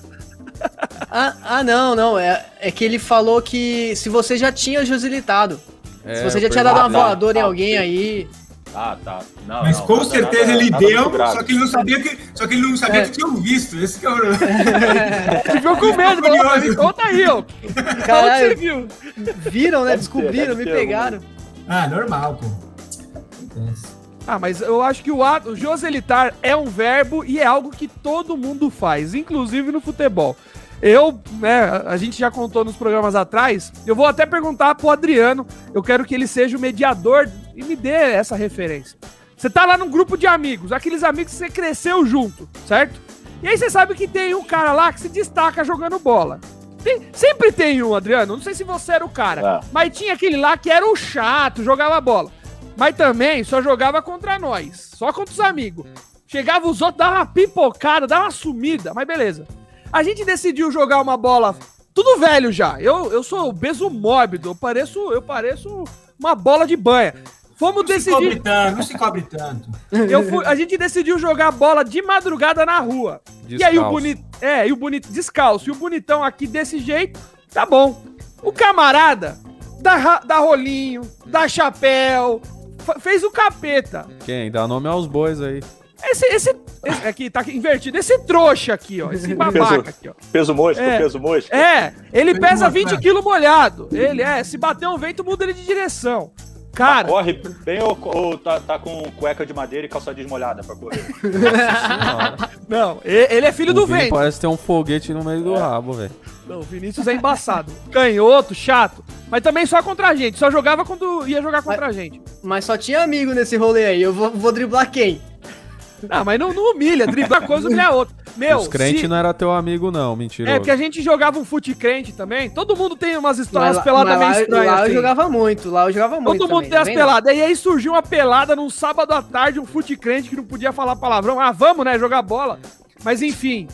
<laughs> Ah, ah, não, não. É, é que ele falou que se você já tinha joselitado. É, se você já tinha dado uma Ah, tá, voadora em alguém aí. Ah, tá. Não, Mas não, com nada- certeza nada- ele nada deu, só que ele não sabia que, só que ele não sabia É. que tinham visto. Esse que é o <laughs> ficou com medo, falou, mas me conta aí, ó. Onde você Caralho, viu? viram, né? Descobriram, me pegaram. Ah, normal, pô. Acontece. Ah, mas eu acho que o ato joselitar é um verbo e é algo que todo mundo faz, inclusive no futebol. Eu, né, a gente já contou nos programas atrás, eu vou até perguntar pro Adriano, eu quero que ele seja o mediador e me dê essa referência. Você tá lá num grupo de amigos, aqueles amigos que você cresceu junto, certo? E aí você sabe que tem um cara lá que se destaca jogando bola. Tem- sempre tem um, Adriano, não sei se você era o cara, É. mas tinha aquele lá que era o chato, jogava bola. Mas também só jogava contra nós, só contra os amigos. Chegava os outros, dava uma pipocada, dava uma sumida, mas beleza. A gente decidiu jogar uma bola, tudo velho já. Eu, eu sou obeso mórbido, eu pareço, eu pareço uma bola de banha. Fomos Não se cobre decidir, tanto, não se cobre tanto. eu fui- a gente decidiu jogar bola de madrugada na rua. E aí o Descalço. bonito, é, e o bonito descalço, e o bonitão aqui desse jeito, tá bom. O camarada dá, ra- dá rolinho, dá chapéu, fez o capeta. Quem? Dá nome aos bois aí. Esse, esse, esse aqui tá invertido, esse trouxa aqui, ó, esse babaca aqui, ó. Peso mosca, É. peso mosca. É, ele pesa uma 20 cara. quilos molhado. Ele é, se bater um vento, muda ele de direção. Cara, Corre bem ou, ou tá, tá com cueca de madeira e calça desmolhada pra correr? Senhora. <laughs> não, ele é filho o do Vini vento. parece ter um foguete no meio do rabo, velho. Não, o Vinícius é embaçado. Canhoto, chato. Mas também só contra a gente. Só jogava quando ia jogar contra a gente. Mas só tinha amigo nesse rolê aí. Eu vou, vou driblar quem? Ah, mas não, não humilha. Driblar coisa, humilhar outra. Meu, Os crentes se- não era teu amigo, não, mentiroso. É, porque a gente jogava um fute crente também. Todo mundo tem umas histórias Mas peladas mas meio lá, estranhas. lá eu assim. jogava muito, lá eu jogava muito. Todo mundo também, tem tá as peladas. E aí surgiu uma pelada num sábado à tarde, um fute crente que não podia falar palavrão. Ah, vamos, né? Jogar bola. Mas enfim.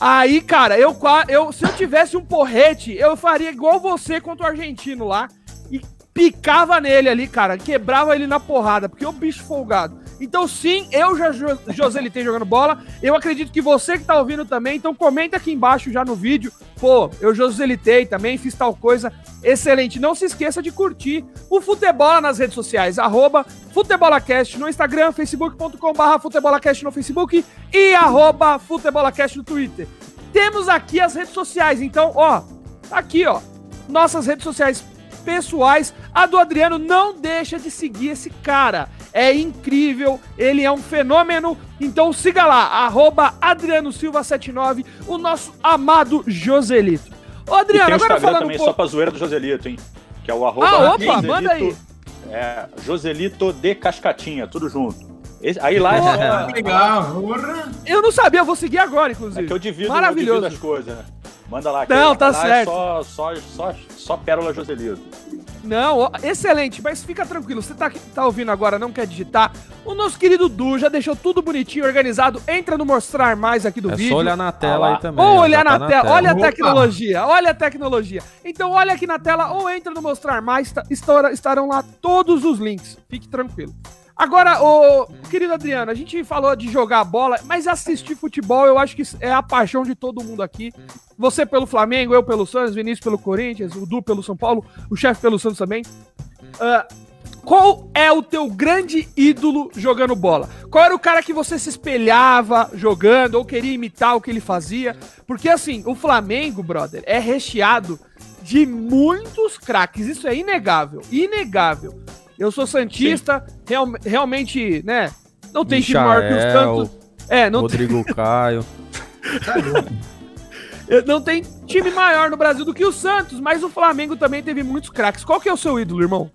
Aí, cara, eu, eu se eu tivesse um porrete, eu faria igual você contra o argentino lá. E picava nele ali, cara. Quebrava ele na porrada, porque o bicho folgado. Então, sim, eu já jo joselitei jogando bola. Eu acredito que você que tá ouvindo também. Então, comenta aqui embaixo já no vídeo. Pô, eu joselitei também, fiz tal coisa. Excelente. Não se esqueça de curtir o Futebola nas redes sociais. Arroba FutebolaCast no Instagram, facebook.com.br FutebolaCast no Facebook e arroba FutebolaCast no Twitter. Temos aqui as redes sociais. Então, ó, tá aqui, ó. Nossas redes sociais pessoais. A do Adriano não deixa de seguir esse cara. É incrível, ele é um fenômeno. Então siga lá, arroba Adriano Silva 79, o nosso amado Joselito. Ô E Adriano, tem o agora falando um também, só pouco. pra zoeira do Joselito, hein? Que é o arroba Ah, opa, Joselito, manda aí. É, Joselito de Cascatinha, tudo junto. Esse- aí lá é Ah, só... legal. Eu não sabia, eu vou seguir agora, É inclusive. que eu divido, eu Maravilhoso. divido as coisas, né? Manda lá. que Não, lá tá é certo. Só, só, só, só pérola Joselito. Não, ó, excelente, mas fica tranquilo. Você tá, tá ouvindo agora, não quer digitar? O nosso querido Du já deixou tudo bonitinho, organizado. Entra no mostrar mais aqui do É vídeo. só olhar na tela lá. aí também. Ou olhar já na, tá tela, olha a tecnologia, olha a tecnologia. Então olha aqui na tela ou entra no mostrar mais, tá- estarão lá todos os links. Fique tranquilo. Agora, querido Adriano, a gente falou de jogar bola, mas assistir futebol eu acho que é a paixão de todo mundo aqui. Você pelo Flamengo, eu pelo Santos, Vinícius pelo Corinthians, o Du pelo São Paulo, o chefe pelo Santos também. Ah, qual é o teu grande ídolo jogando bola? Qual era o cara que você se espelhava jogando ou queria imitar o que ele fazia? Porque assim, o Flamengo, brother, é recheado de muitos craques. Isso é inegável, inegável. Eu sou santista, real- realmente, né? Não tem time maior que o Michael, Santos. É, não tem, Rodrigo <laughs> Caio. Tá louco. não tem time maior no Brasil do que o Santos, mas o Flamengo também teve muitos craques. Qual que é o seu ídolo, irmão?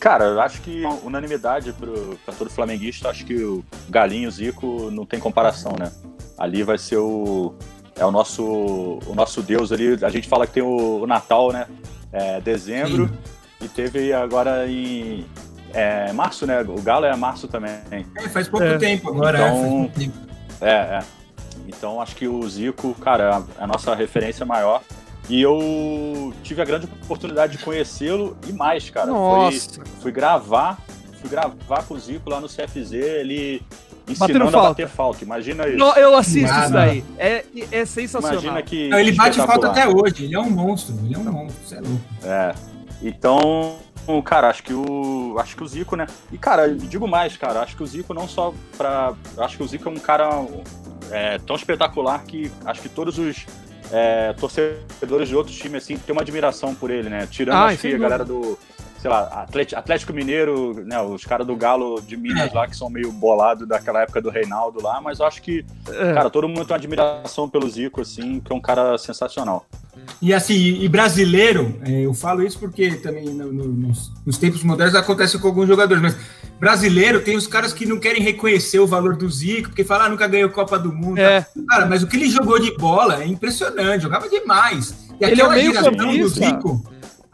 Cara, eu acho que unanimidade pro, pra todo flamenguista, acho que o Galinho, o Zico, não tem comparação, né? Ali vai ser o. É o nosso, o nosso Deus ali. A gente fala que tem o, o Natal, né? É, dezembro. E teve agora em é, março, né? O Galo é março também. É, faz pouco É. tempo agora, Então- é, faz pouco tempo. É, é. Então acho que o Zico, cara, é a nossa referência maior. E eu tive a grande oportunidade de conhecê-lo e mais, cara. Foi, Nossa. fui gravar, fui gravar com o Zico lá no CFZ, ele Batendo ensinando falta. a bater falta. Imagina isso. No- eu assisto Nada. isso daí. É, é sensacional. Imagina que. Não, ele bate falta até hoje, ele é um monstro, ele é um monstro, você é louco. É. Então, cara, acho que o. Acho que o Zico, né? E, cara, digo mais, cara, acho que o Zico não só pra. Acho que o Zico é um cara é, tão espetacular que acho que todos os é, torcedores de outros times, assim, têm uma admiração por ele, né? Tirando, Ah, a galera do. Sei lá, Atlético, Atlético Mineiro, né? Os caras do Galo de Minas É. lá, que são meio bolados daquela época do Reinaldo lá, mas eu acho que, É. cara, todo mundo tem uma admiração pelo Zico, assim, que é um cara sensacional. E assim, e brasileiro, é, eu falo isso porque também no- no- nos, nos tempos modernos acontece com alguns jogadores, mas brasileiro tem os caras que não querem reconhecer o valor do Zico, porque falam, ah, nunca ganhou Copa do Mundo. É. Cara, mas o que ele jogou de bola é impressionante, jogava demais. E Ele é o aquela meio geração do. Zico,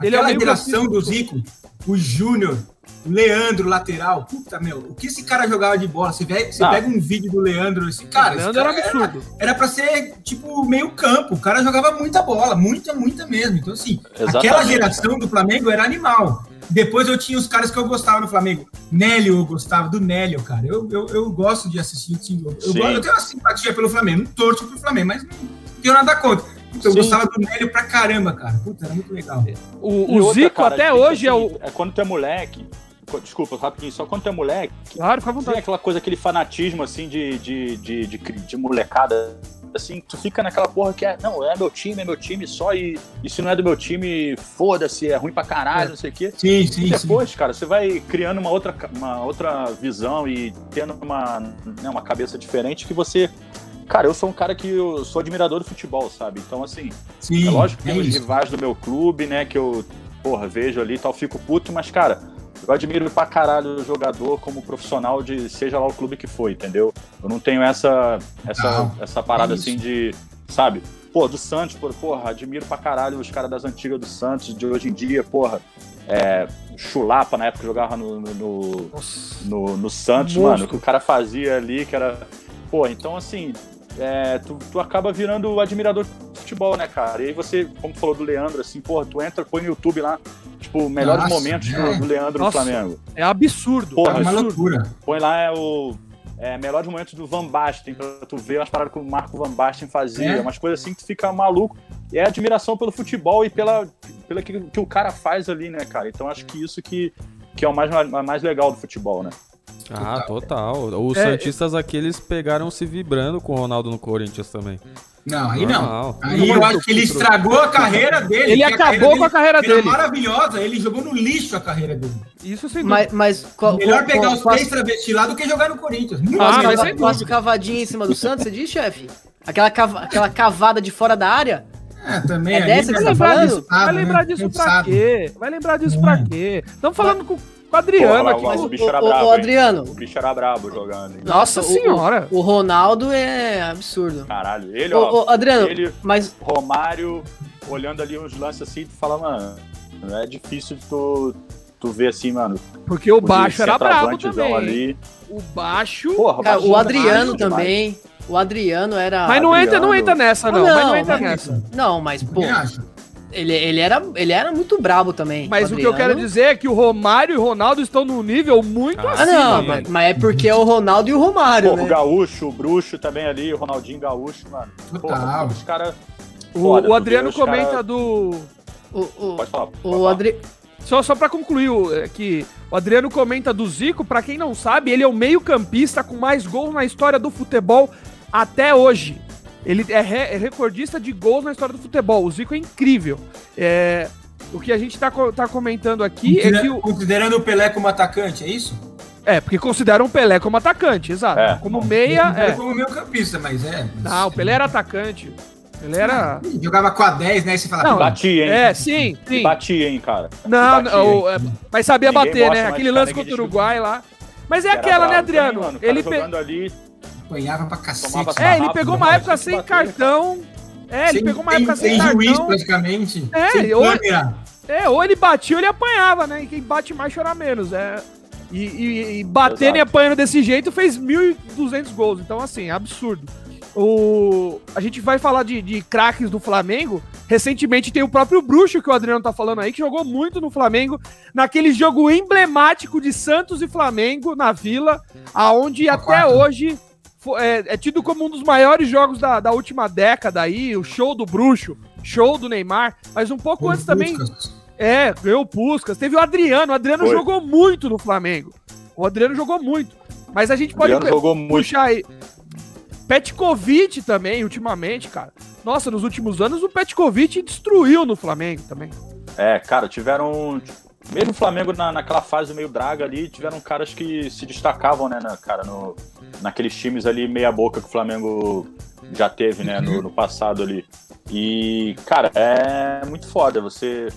Ele é o aquela meio geração campista. do Zico, o Júnior, o Leandro, lateral, puta, meu, o que esse cara jogava de bola? Você, vê, você Ah. pega um vídeo do Leandro, assim, cara, esse Leandro era cara absurdo. era pra ser, tipo, meio campo. O cara jogava muita bola, muita, muita mesmo. Então, assim, aquela Exatamente. geração do Flamengo era animal. Depois eu tinha os caras que eu gostava no Flamengo. Nélio, eu gostava do Nélio, cara. Eu, eu, eu gosto de assistir o time. Eu, eu, Sim. gosto- eu tenho uma simpatia pelo Flamengo. Não torço pro Flamengo, mas não tenho nada contra. Puta, eu Sim. gostava do Nélio pra caramba, cara. Puta, era muito legal. O, E o outra, Zico cara, até tipo hoje é assim, o. É quando tu é moleque. Desculpa, rapidinho, só quando tu é moleque. Claro, fica à Tem vontade. aquela coisa, aquele fanatismo assim de, de, de, de, de molecada. Assim, tu fica naquela porra que é, não, é meu time, é meu time só, e, e se não é do meu time, foda-se, é ruim pra caralho, É. não sei o quê. Sim, E sim, sim. depois, cara, você vai criando uma outra, uma outra visão e tendo uma, né, uma cabeça diferente que você. Cara, eu sou um cara que eu sou admirador do futebol, sabe? Então, assim, sim é lógico que é tem os rivais do meu clube, né? Que eu, porra, vejo ali e tal, fico puto, mas, cara, eu admiro pra caralho o jogador como profissional de seja lá o clube que for, entendeu? Eu não tenho essa, essa, Não, essa parada é assim de, sabe? Pô, do Santos, porra, admiro pra caralho os caras das antigas do Santos, de hoje em dia, porra. É, Chulapa na época jogava no, no, no, no- no Santos, Monstro. mano, o que o cara fazia ali, que era. Pô, então assim, é, tu, tu acaba virando admirador de futebol, né, cara? E aí você, como tu falou do Leandro, assim, porra, tu entra, põe no YouTube lá, tipo, melhores Nossa, momentos é. do, Leandro Nossa. no Flamengo. É absurdo. Porra, É uma absurdo. loucura. Põe lá é o. É, melhores momentos do Van Basten, pra tu ver umas paradas que o Marco Van Basten fazia, É. umas coisas assim que tu fica maluco. E é admiração pelo futebol e pela, pela que, que o cara faz ali, né, cara? Então acho que isso que, que é o mais, mais legal do futebol, né? Ah, total. Os É, Santistas aqui, eles pegaram se vibrando com o Ronaldo no Corinthians também. Não, aí não. Aí eu acho que ele estragou a carreira dele. Ele que a acabou com a carreira dele. maravilhosa, ele jogou no lixo a carreira dele. Isso sem dúvida. Mas, mas qual, Melhor qual- pegar qual- os qual- três travestis lá do que jogar no Corinthians. Muito Ah, mas sem dúvida. cavadinha em cima do Santos, você diz, chefe? Aquela, cava- aquela cavada de fora da área? É, também É dessa que Vai você tá lembrar falando? disso, vai lembrar né? disso pra Cansado. quê? Vai lembrar disso É. pra quê? Estamos falando com o Adriano Porra, aqui. mas o bicho era brabo, ô, hein? Adriano, O bicho era brabo jogando. hein? Nossa o- senhora. O, Ronaldo é absurdo. Caralho. Ele, ó. ô, Adriano, ele, mas Romário, olhando ali uns lances assim, tu fala, mano, É difícil de tu, tu ver assim, mano. Porque o baixo era brabo também. Ali. O baixo. Porra, Cara, baixinho, o Adriano baixo demais. também. O Adriano era. mas não entra, não Adriano. entra nessa, não. Ah, mas não não, entra mas- nessa. Não, mas, pô? Ele, ele, era, ele era muito brabo também. Mas o que eu Adriano. quero dizer é que o Romário e o Ronaldo estão num nível muito Ah, Ah, acima, não, velho. mas, mas é porque é o Ronaldo e o Romário, Pô, né? o Gaúcho, o Bruxo também ali, o Ronaldinho Gaúcho, mano. Porra, os caras. O, o Adriano os cara- comenta do. O, o, Pode falar. pode o. Adri... Só, só pra concluir, é que o Adriano comenta do Zico, pra quem não sabe, ele é o meio-campista com mais gols na história do futebol até hoje. Ele é, re- é recordista de gols na história do futebol. O Zico é incrível. É, o que a gente tá, co- tá comentando aqui é que o. Considerando o Pelé como atacante, é isso? É, porque consideram o Pelé como atacante, exato. É. Como meia, é. como meio campista, mas é. Não, o Pelé era atacante. Pelé era. Ele Jogava com a 10, né? Você fala, Não, pô, Batia, hein? É, sim, sim. Batia, hein, cara. Não, Batia, não, hein? é, mas sabia Ninguém bater, né? Aquele lance contra o Uruguai lá. Mas é aquela, né, Adriano? também, mano. O cara ele, pe- ali, apanhava pra cacete. Tomava é, ele pegou não uma época se sem bater, cartão. É, ele Sem- pegou uma sem- época sem, sem juiz, cartão. praticamente. É, sem câmera. É, ou ele batia ou ele apanhava, né? E quem bate mais chora menos. É. E, e, e batendo e Exato. apanhando desse jeito fez 1.200 gols. Então, assim, absurdo. O... A gente vai falar de, de craques do Flamengo. Recentemente tem o próprio Bruxo, que o Adriano tá falando aí, que jogou muito no Flamengo, naquele jogo emblemático de Santos e Flamengo na Vila, aonde até quatro. hoje é, é tido como um dos maiores jogos da, da última década aí, o show do Bruxo, show do Neymar, mas um pouco antes também é, ganhou o Puskas. Teve o Adriano. O Adriano Foi. jogou muito no Flamengo. O Adriano jogou muito. Mas a gente pode Adriano jogou muito. puxar aí. Petkovic também, ultimamente, cara. Nossa, nos últimos anos o Petkovic destruiu no Flamengo também. É, cara, tiveram. Mesmo o Flamengo na, naquela fase meio draga ali, tiveram caras que se destacavam, né, na, cara, no, naqueles times ali meia-boca que o Flamengo já teve, né, no, no passado ali. E, cara, é muito foda. Você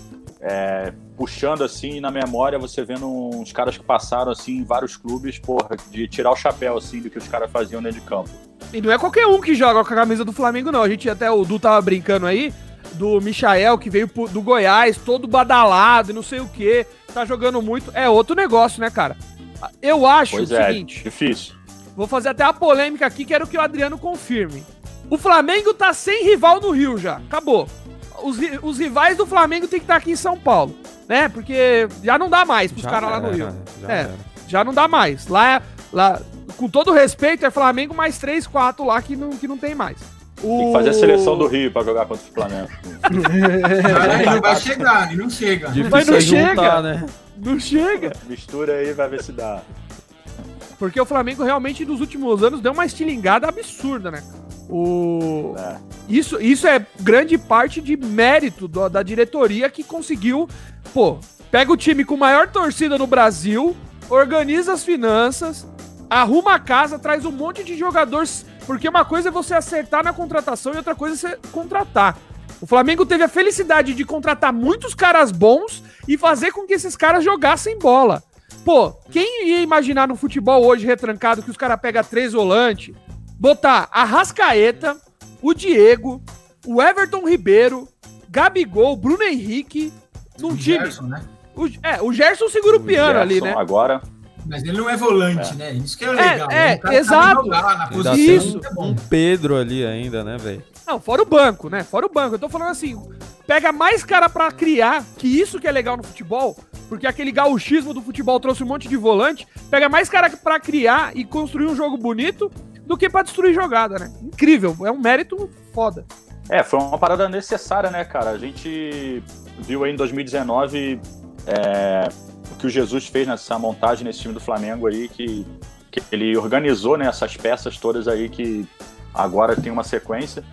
é, puxando assim na memória, você vendo uns caras que passaram assim em vários clubes, porra, de tirar o chapéu assim do que os caras faziam dentro de campo. E não é qualquer um que joga com a camisa do Flamengo, não. A gente até, o Du tava brincando aí, do Michael, que veio do Goiás, todo badalado e não sei o que, tá jogando muito. É outro negócio, né, cara? Eu acho Pois o é, seguinte. difícil. Vou fazer até a polêmica aqui, quero que o Adriano confirme. O Flamengo tá sem rival no Rio já. Acabou. Os, os rivais do Flamengo tem que estar aqui em São Paulo, né? Porque já não dá mais pros caras lá no Rio. Já É. Já não dá mais. Lá, é- lá, com todo respeito, é Flamengo mais 3, 4 lá que não, que não tem mais. O... Tem que fazer a seleção do Rio pra jogar contra o Flamengo. <laughs> Cara, ele não vai chegar, ele não chega. Mas não é chega. né? Não chega. Mistura aí, vai ver se dá. Porque o Flamengo realmente nos últimos anos deu uma estilingada absurda, né? O... É. Isso, isso é grande parte de mérito do- da diretoria que conseguiu, pô, pega o time com maior torcida no Brasil, organiza as finanças, arruma a casa, traz um monte de jogadores, porque uma coisa é você acertar na contratação e outra coisa é você contratar. O Flamengo teve a felicidade de contratar muitos caras bons e fazer com que esses caras jogassem bola. Pô, quem ia imaginar no futebol hoje retrancado que os caras pegam três volantes, botar a Rascaeta, o Diego, o Everton Ribeiro, Gabigol, Bruno Henrique num time. Gerson, né? O, é, o Gerson segura o piano ali, Gerson né? Agora, Mas ele não é volante, né? Isso que é legal. é, O cara exato. jogar posição, Isso. é um, bom. um Pedro ali ainda, né, velho? Não, fora o banco, né? Fora o banco. Eu tô falando assim, pega mais cara pra criar, que isso que é legal no futebol, porque aquele gauchismo do futebol trouxe um monte de volante, pega mais cara pra criar e construir um jogo bonito do que pra destruir jogada, né? Incrível, é um mérito foda. É, foi uma parada necessária, né, cara? A gente viu aí em 2019 é, que o Jesus fez nessa montagem nesse time do Flamengo aí, que, que ele organizou né, essas peças todas aí que agora tem uma sequência.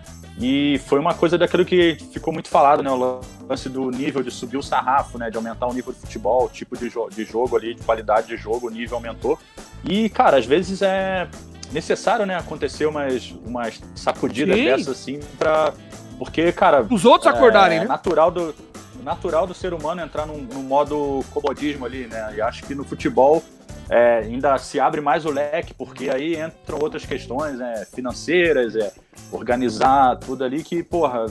E foi uma coisa daquilo que ficou muito falado, né? O lance do nível de subir o sarrafo, né? De aumentar o nível de futebol, o tipo de, jo de jogo ali, de qualidade de jogo, o nível aumentou. E, cara, às vezes é necessário, né? Acontecer umas, umas sacudidas Sim. dessas, assim, pra. Porque, cara. Os outros acordarem, é né? natural do natural do ser humano entrar num, num modo comodismo ali, né? E acho que no futebol é, ainda se abre mais o leque, porque aí entram outras questões né, financeiras, é, organizar tudo ali que, porra,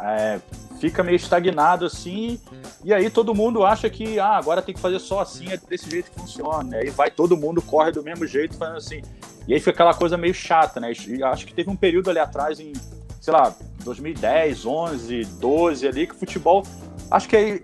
é, fica meio estagnado assim, e aí todo mundo acha que ah, agora tem que fazer só assim, é desse jeito que funciona. Aí vai todo mundo, corre do mesmo jeito, fazendo assim. E aí fica aquela coisa meio chata, né? E acho que teve um período ali atrás, em, sei lá, 2010, 11, 12 ali, que o futebol. Acho que aí,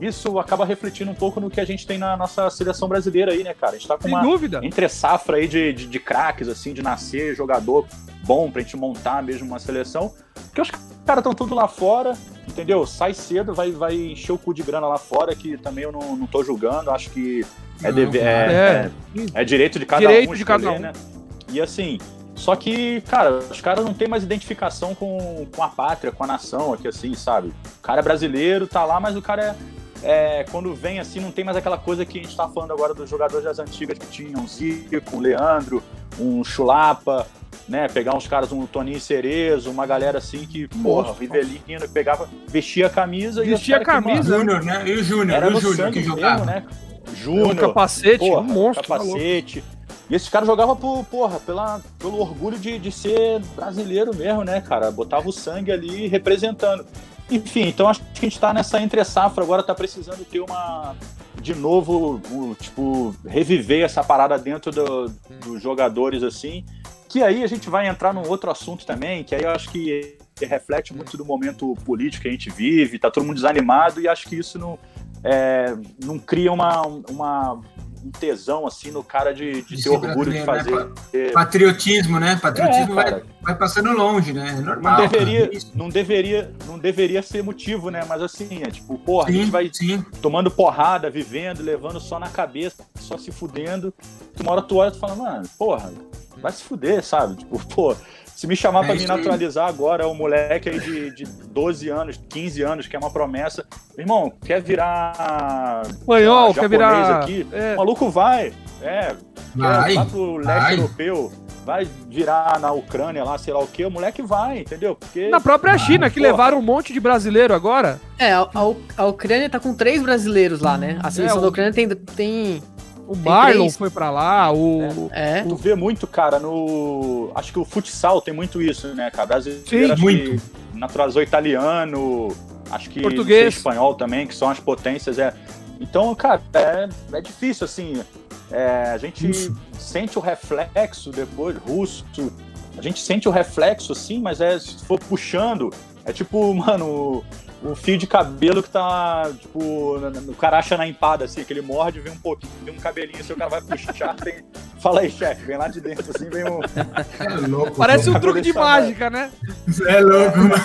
isso acaba refletindo um pouco no que a gente tem na nossa seleção brasileira aí, né, cara? A gente tá com Sem uma dúvida. entre safra aí de, de, de craques, assim, de nascer jogador bom pra gente montar mesmo uma seleção. Porque os caras estão tudo lá fora, entendeu? Sai cedo, vai, vai encher o cu de grana lá fora, que também eu não, não tô julgando, acho que é, deve- é, É. é- direito de cada Direito um de cada um. né? E assim, só que, cara, os caras não tem mais identificação com, com a pátria, com a nação aqui, assim, sabe? O cara é brasileiro, tá lá, mas o cara é, é, quando vem assim, não tem mais aquela coisa que a gente tá falando agora dos jogadores das antigas que tinham um Zico, um Leandro, um Chulapa, né? Pegar uns caras, um Toninho Cerezo, uma galera assim que, porra. Rivelino, pegava, vestia a camisa e Vestia os caras a que, mano, camisa. Júnior, né? E o Júnior, Era e o Júnior que mesmo, jogava. né? Um Júnior, capacete, porra, um monstro. tá louco. E esses caras jogavam por, porra, pela, pelo orgulho de, de ser brasileiro mesmo, né, cara? Botava o sangue ali representando. Enfim, então acho que a gente tá nessa entre safra agora, tá precisando ter uma. De novo, o, tipo, reviver essa parada dentro do- dos jogadores, assim. Que aí a gente vai entrar num outro assunto também, que aí eu acho que reflete muito do momento político que a gente vive, tá todo mundo desanimado, e acho que isso não, é, não cria uma, uma, um tesão assim no cara de, de De ter orgulho de brasileiro, né? fazer. Patriotismo, né? Patriotismo É, vai, vai passando longe, né? É Não normal. deveria, cara. Isso. não, deveria, não deveria ser motivo, né? Mas assim, é tipo, porra, a gente Sim, vai sim. tomando porrada, vivendo, levando só na cabeça, só se fudendo. Uma hora tu olha e tu fala, mano, porra, vai se fuder, sabe? Tipo, pô, se me chamar É pra me naturalizar agora, um moleque aí de, de 12 anos, 15 anos, que é uma promessa, irmão, quer virar Espanhol, quer virar. aqui, É. o maluco vai, é, Vai. vai pro leste vai. europeu, vai virar na Ucrânia lá, sei lá o que, o moleque vai, entendeu? Porque Na própria China, que porra. levaram um monte de brasileiro agora. É, a, a Ucrânia tá com três brasileiros lá, né? A seleção É, o- da Ucrânia tem. tem O Tem Marlon três. foi pra lá, o. é. Tu vê muito, cara, no. Acho que o futsal tem muito isso, né, cara? Brasileiro, Sim, acho muito. que naturalizou italiano, acho que Português. sei, espanhol também, que são as potências. É. Então, cara, é, é difícil, assim. é, a gente Russo. sente o reflexo depois, russo. A gente sente o reflexo, assim, mas é, se for puxando, é tipo, <laughs> mano, o, fio de cabelo que tá, tipo, na- na- o cara acha na empada, assim, que ele morde, vem um pouquinho, vem um cabelinho, assim, o cara vai puxar, <laughs> tem... Fala aí, chefe, vem lá de dentro, assim, vem um... É louco. Parece um truque de mágica, né? É louco, mano.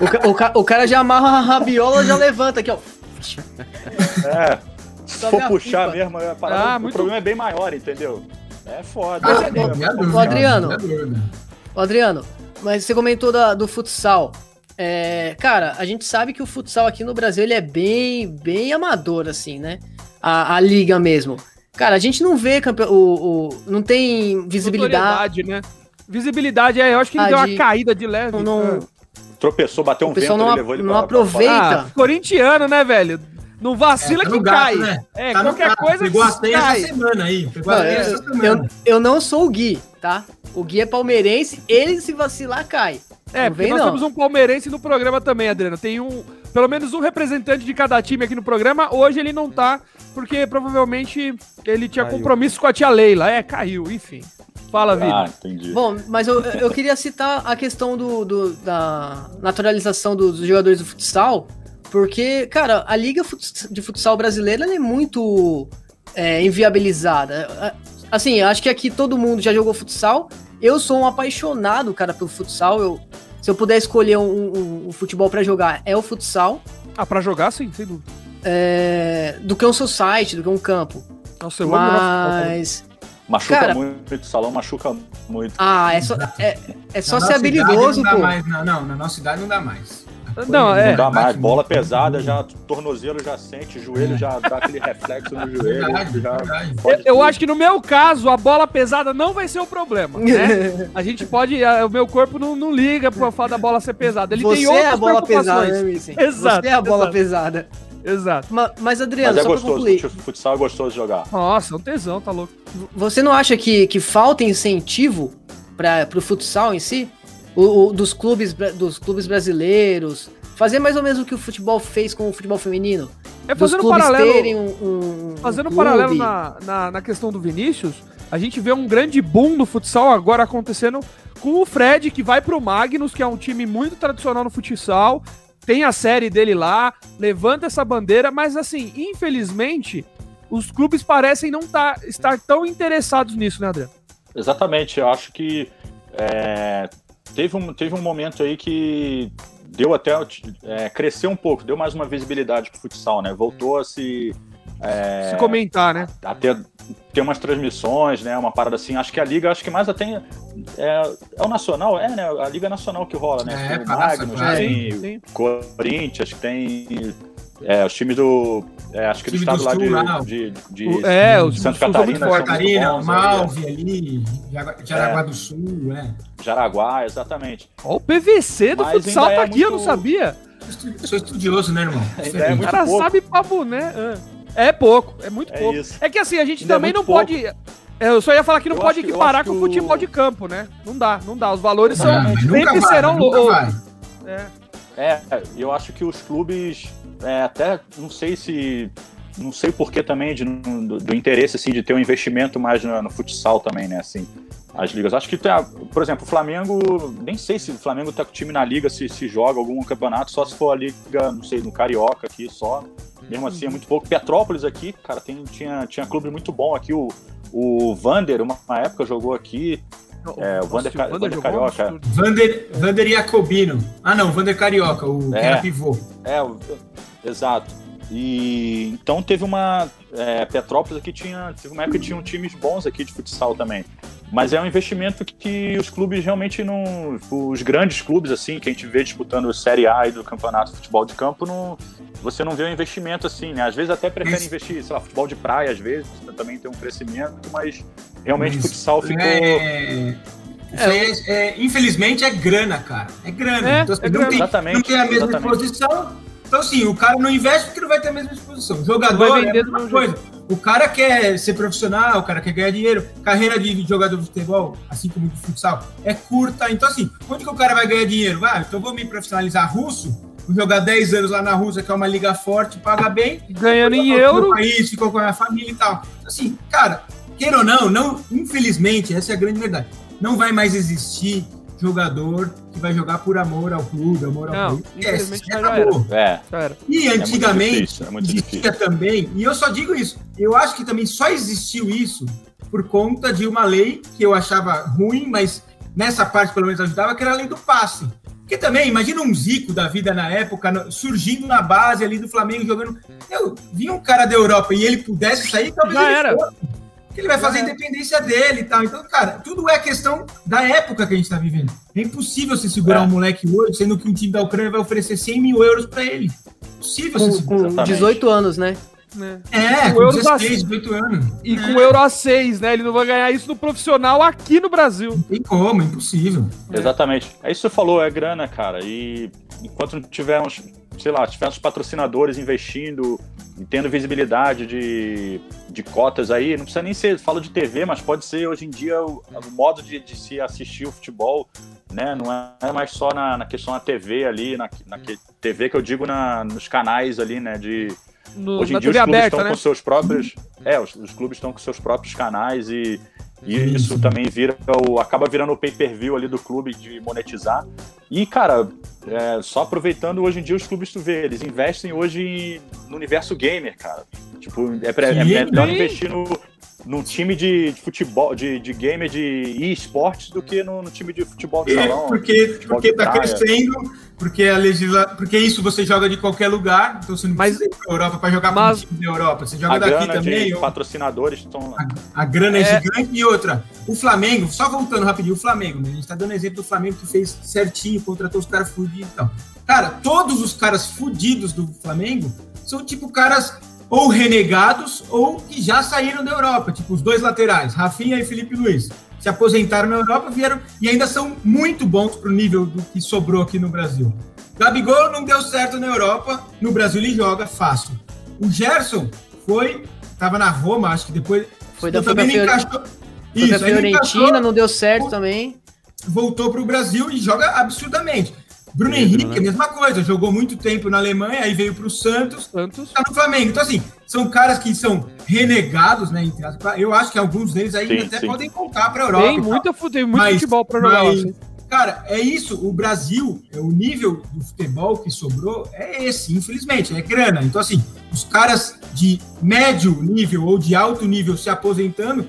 O, ca- o ca- o cara já amarra a rabiola já levanta aqui, ó. É, se Sobe for puxar pipa. mesmo, a parada- Ah, o muito- problema é bem maior, entendeu? É foda. Mas, é, é- é- dúvida, Adriano. Adriano, mas você comentou da- do futsal. É, cara, a gente sabe que o futsal aqui no Brasil ele é bem, bem amador, assim, né? A, a liga mesmo. Cara, a gente não vê campe... o, o- não tem visibilidade. Né? Visibilidade, é, eu acho que ele Ah, deu uma de- caída de leve. Não, não- tropeçou, bateu um vento, não, levou ele não pra- pra aproveita. Ah, corintiano, né, velho? Não vacila É, tá que gato, cai. né? É, Tá qualquer gato. coisa Pegou a teia cai. essa semana aí. Pegou Não, eu, essa semana. eu, eu não sou o Gui, tá? O Gui é palmeirense, ele se vacilar cai. É, Não porque vem, nós não. temos um palmeirense no programa também, Adriano. Tem um, pelo menos um representante de cada time aqui no programa. Hoje ele não tá, porque provavelmente ele tinha Caiu. compromisso com a tia Leila. É, caiu, enfim. Fala, Vini. Ah, entendi. Bom, mas eu, eu queria citar a questão do, do- da naturalização dos jogadores do futsal, porque, cara, a liga de futsal brasileira ela é muito é, inviabilizada. Assim, acho que aqui todo mundo já jogou futsal. Eu sou um apaixonado, cara, pelo futsal. Eu, se eu puder escolher um, um- um futebol pra jogar, é o futsal. Ah, pra jogar, sim, sem dúvida. é, do que um society, do que um campo. Nossa, eu amo também. Mas. Machuca Cara- muito, o salão machuca muito. Ah, é só, é, é só ser habilidoso, idade não dá pô. mais, não, não, na nossa idade não dá mais. Não, é. Não dá mais, bola pesada, já tornozelo já sente, joelho já <laughs> dá aquele reflexo no joelho. Verdade, já Eu tudo. acho que no meu caso, a bola pesada não vai ser o problema, né? <laughs> A gente pode. a- O meu corpo não, não liga pro fato da bola ser pesada. Ele Você tem outras é a bola pesada, né? <laughs> Exato, Você é a bola exato. pesada. Exato. Ma- Mas, Adriano, Mas é só pra gostoso, concluir, fut- futsal é gostoso de jogar. Nossa, é um tesão, tá louco. você não acha que, que falta incentivo para pro futsal em si? O, o- dos, clubes, dos clubes brasileiros, Fazer mais ou menos o que o futebol fez com o futebol feminino. É Dos fazendo clubes paralelo. terem um, um- um Fazendo um clube. paralelo na, na, na questão do Vinícius, a gente vê um grande boom no futsal agora acontecendo com o Fred, que vai pro Magnus, que é um time muito tradicional no futsal, tem a série dele lá, levanta essa bandeira, mas assim, infelizmente, os clubes parecem não tá, estar tão interessados nisso, né, Adriano? Exatamente, eu acho que é, teve, um, teve um momento aí que deu até é, cresceu um pouco, deu mais uma visibilidade pro futsal, né? Voltou a se é, Se comentar, né? a ter, ter umas transmissões, né? Uma parada assim. Acho que a liga, acho que mais até é, é o nacional, é, né? A liga nacional que rola, né? É, tem o Magnus, tem Sim. Corinthians, tem é, os times do. É, acho que do estado lá Sul, de, lá. de, de, O- é, os de do Santa muito Catarina. muito Catarina, Malve ali, Jaraguá do Sul, é. é. Jaraguá, exatamente. Ó, o PVC do Mas futsal ainda tá é aqui, eu não muito- sabia. Eu sou estudioso, né, irmão? É O muito cara pouco. sabe pra boné. ah. É pouco, é muito É pouco. isso. É que assim, a gente Ainda é também não muito pouco. pode. é, Eu só ia falar que não Eu pode acho equiparar com o futebol o- de campo, né? Não dá, não dá. Os valores Ah, são. sempre vai, serão. nunca lo- vai. É. É, eu acho que os clubes, é, até não sei se. Não sei por que também de, do, do interesse assim, de ter um investimento mais no, no futsal também, né? Assim, as ligas. Acho que, tá, por exemplo, o Flamengo. Nem sei se o Flamengo tá com o time na liga, se, se joga algum campeonato, só se for a liga, não sei, no Carioca aqui só. Mesmo assim, é muito pouco. Petrópolis aqui, cara, tem, tinha, tinha clube muito bom aqui. O, o Vander, uma, uma época, jogou aqui. É, o Vander, Nossa, Vander um Carioca. absurdo. Vander, Vander Jacobino. Ah, não, Vander Carioca, o que É. era pivô. É, o- exato. E então teve uma. É, Petrópolis aqui tinha. Teve uma época que tinham times bons aqui de futsal também. Mas é um investimento que, os clubes realmente não. Os grandes clubes, assim, que a gente vê disputando Série A e do campeonato de futebol de campo, não, você não vê um investimento assim, né? Às vezes até prefere Isso. investir, sei lá, futebol de praia, às vezes, também tem um crescimento, mas realmente o futsal ficou. É... Aí é- é- infelizmente é grana, cara. É grana. É, então, assim, é não, grana. tem, Exatamente, não tem a mesma exatamente. exposição. Então, assim, o cara não investe porque não vai ter a mesma exposição. Jogador Vai é a mesma mesmo coisa. O cara quer ser profissional, o cara quer ganhar dinheiro. Carreira de jogador de futebol, assim como de futsal, é curta. Então, assim, onde que o cara vai ganhar dinheiro? Ah, então vou me profissionalizar russo, vou jogar 10 anos lá na Rússia, que é uma liga forte, paga bem, Ganhando em euro. país, ficou com a família e tal. Assim, cara, queira ou não, não, infelizmente, essa é a grande verdade. Não vai mais existir jogador que vai jogar por amor ao clube, amor ao Não, clube. infelizmente já acabou. É, Cara, E muito antigamente difícil, é muito existia também, e eu só digo isso, eu acho que também só existiu isso por conta de uma lei que eu achava ruim, mas nessa parte pelo menos ajudava, que era a lei do passe. Porque também, imagina um Zico da vida na época, surgindo na base ali do Flamengo, jogando. Eu vi um cara da Europa e ele pudesse sair, talvez Já ele era. fosse. Porque ele vai fazer a independência dele e tal. Então, cara, tudo é questão da época que a gente tá vivendo. É impossível você segurar É. um moleque hoje, sendo que um time da Ucrânia vai oferecer 100 mil euros pra ele. Impossível você Com, segurar. com Exatamente. 18 anos, né? É, O com euro tá- 16, 18 anos. E com o Euro A6, né? Ele não vai ganhar isso no profissional aqui no Brasil. Não tem como, é impossível. Exatamente. É isso que você falou, é grana, cara. E enquanto não tiver uns, sei lá, tiver uns patrocinadores investindo tendo visibilidade de, de cotas aí, não precisa nem ser, falo de TV, mas pode ser hoje em dia o, o modo de, de se assistir o futebol, né? Não é mais só na, na questão da TV ali, na, na que- TV que eu digo na, nos canais ali, né? De, No, Hoje em dia os TV clubes aberta, estão né? com seus próprios. É, os, os clubes estão com seus próprios canais e, e isso também vira o, acaba virando o pay-per-view ali do clube de monetizar. E, cara, é, só aproveitando hoje em dia os clubes tu vê, eles investem hoje no universo gamer, cara. Tipo, é, pre- é melhor investir no, num time de, de futebol, de, de gamer de e-sports do que no, no time de futebol de É, salão. porque, porque tá praia. crescendo, porque a legisla... porque isso você joga de qualquer lugar, então você não Mas- precisa ir pra Europa para jogar mas- com o time da Europa. Você joga A daqui grana também. de ou- patrocinadores estão A grana é, É. gigante e outra. O Flamengo, só voltando rapidinho, o Flamengo, né? A gente tá dando exemplo do Flamengo que fez certinho, contratou os caras fudidos e tal. Cara, todos os caras fudidos do Flamengo são tipo caras ou renegados ou que já saíram da Europa, tipo os dois laterais, Rafinha e Felipe Luiz. Se aposentaram na Europa, vieram e ainda são muito bons pro nível do que sobrou aqui no Brasil. Gabigol não deu certo na Europa, no Brasil ele joga fácil. O Gerson foi, tava na Roma, acho que depois Foi da, também não Fior- encaixou. foi Isso, não Fiorentina, encaixou, não deu certo também. voltou para o Brasil e joga absurdamente. Bruno Pedro, Henrique, né? a mesma coisa, jogou muito tempo na Alemanha, aí veio pro Santos, Santos. tá no Flamengo. Então, assim, são caras que são renegados, né? Eu acho que alguns deles ainda Sim, até sim. podem contar pra Europa. Tem, muita, tem muito Mas- futebol pra jogar lá. mas- assim. Cara, é isso. O Brasil, é o nível do futebol que sobrou é esse, infelizmente, é grana. Então, assim, os caras de médio nível ou de alto nível se aposentando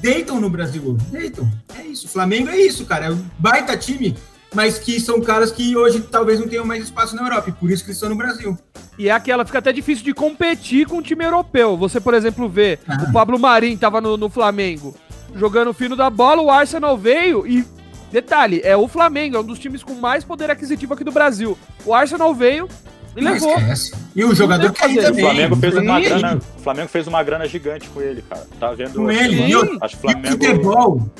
deitam no Brasil hoje. Deitam. É isso. O Flamengo é isso, cara. É um baita time, mas que são caras que hoje talvez não tenham mais espaço na Europa. E por isso que eles estão no Brasil. E é aquela, fica até difícil de competir com o time europeu. Você, por exemplo, vê Ah. o Pablo Marim tava no, no Flamengo jogando o fino da bola, o Arsenal veio e. Detalhe, é o Flamengo, é um dos times com mais poder aquisitivo aqui do Brasil. O Arsenal veio e Não levou. esquece. E o jogador que fazer. O. Flamengo fez uma grana. O Flamengo fez uma grana gigante com ele, cara. Tá vendo? Com ele. E Acho que o E o Flamengo. futebol,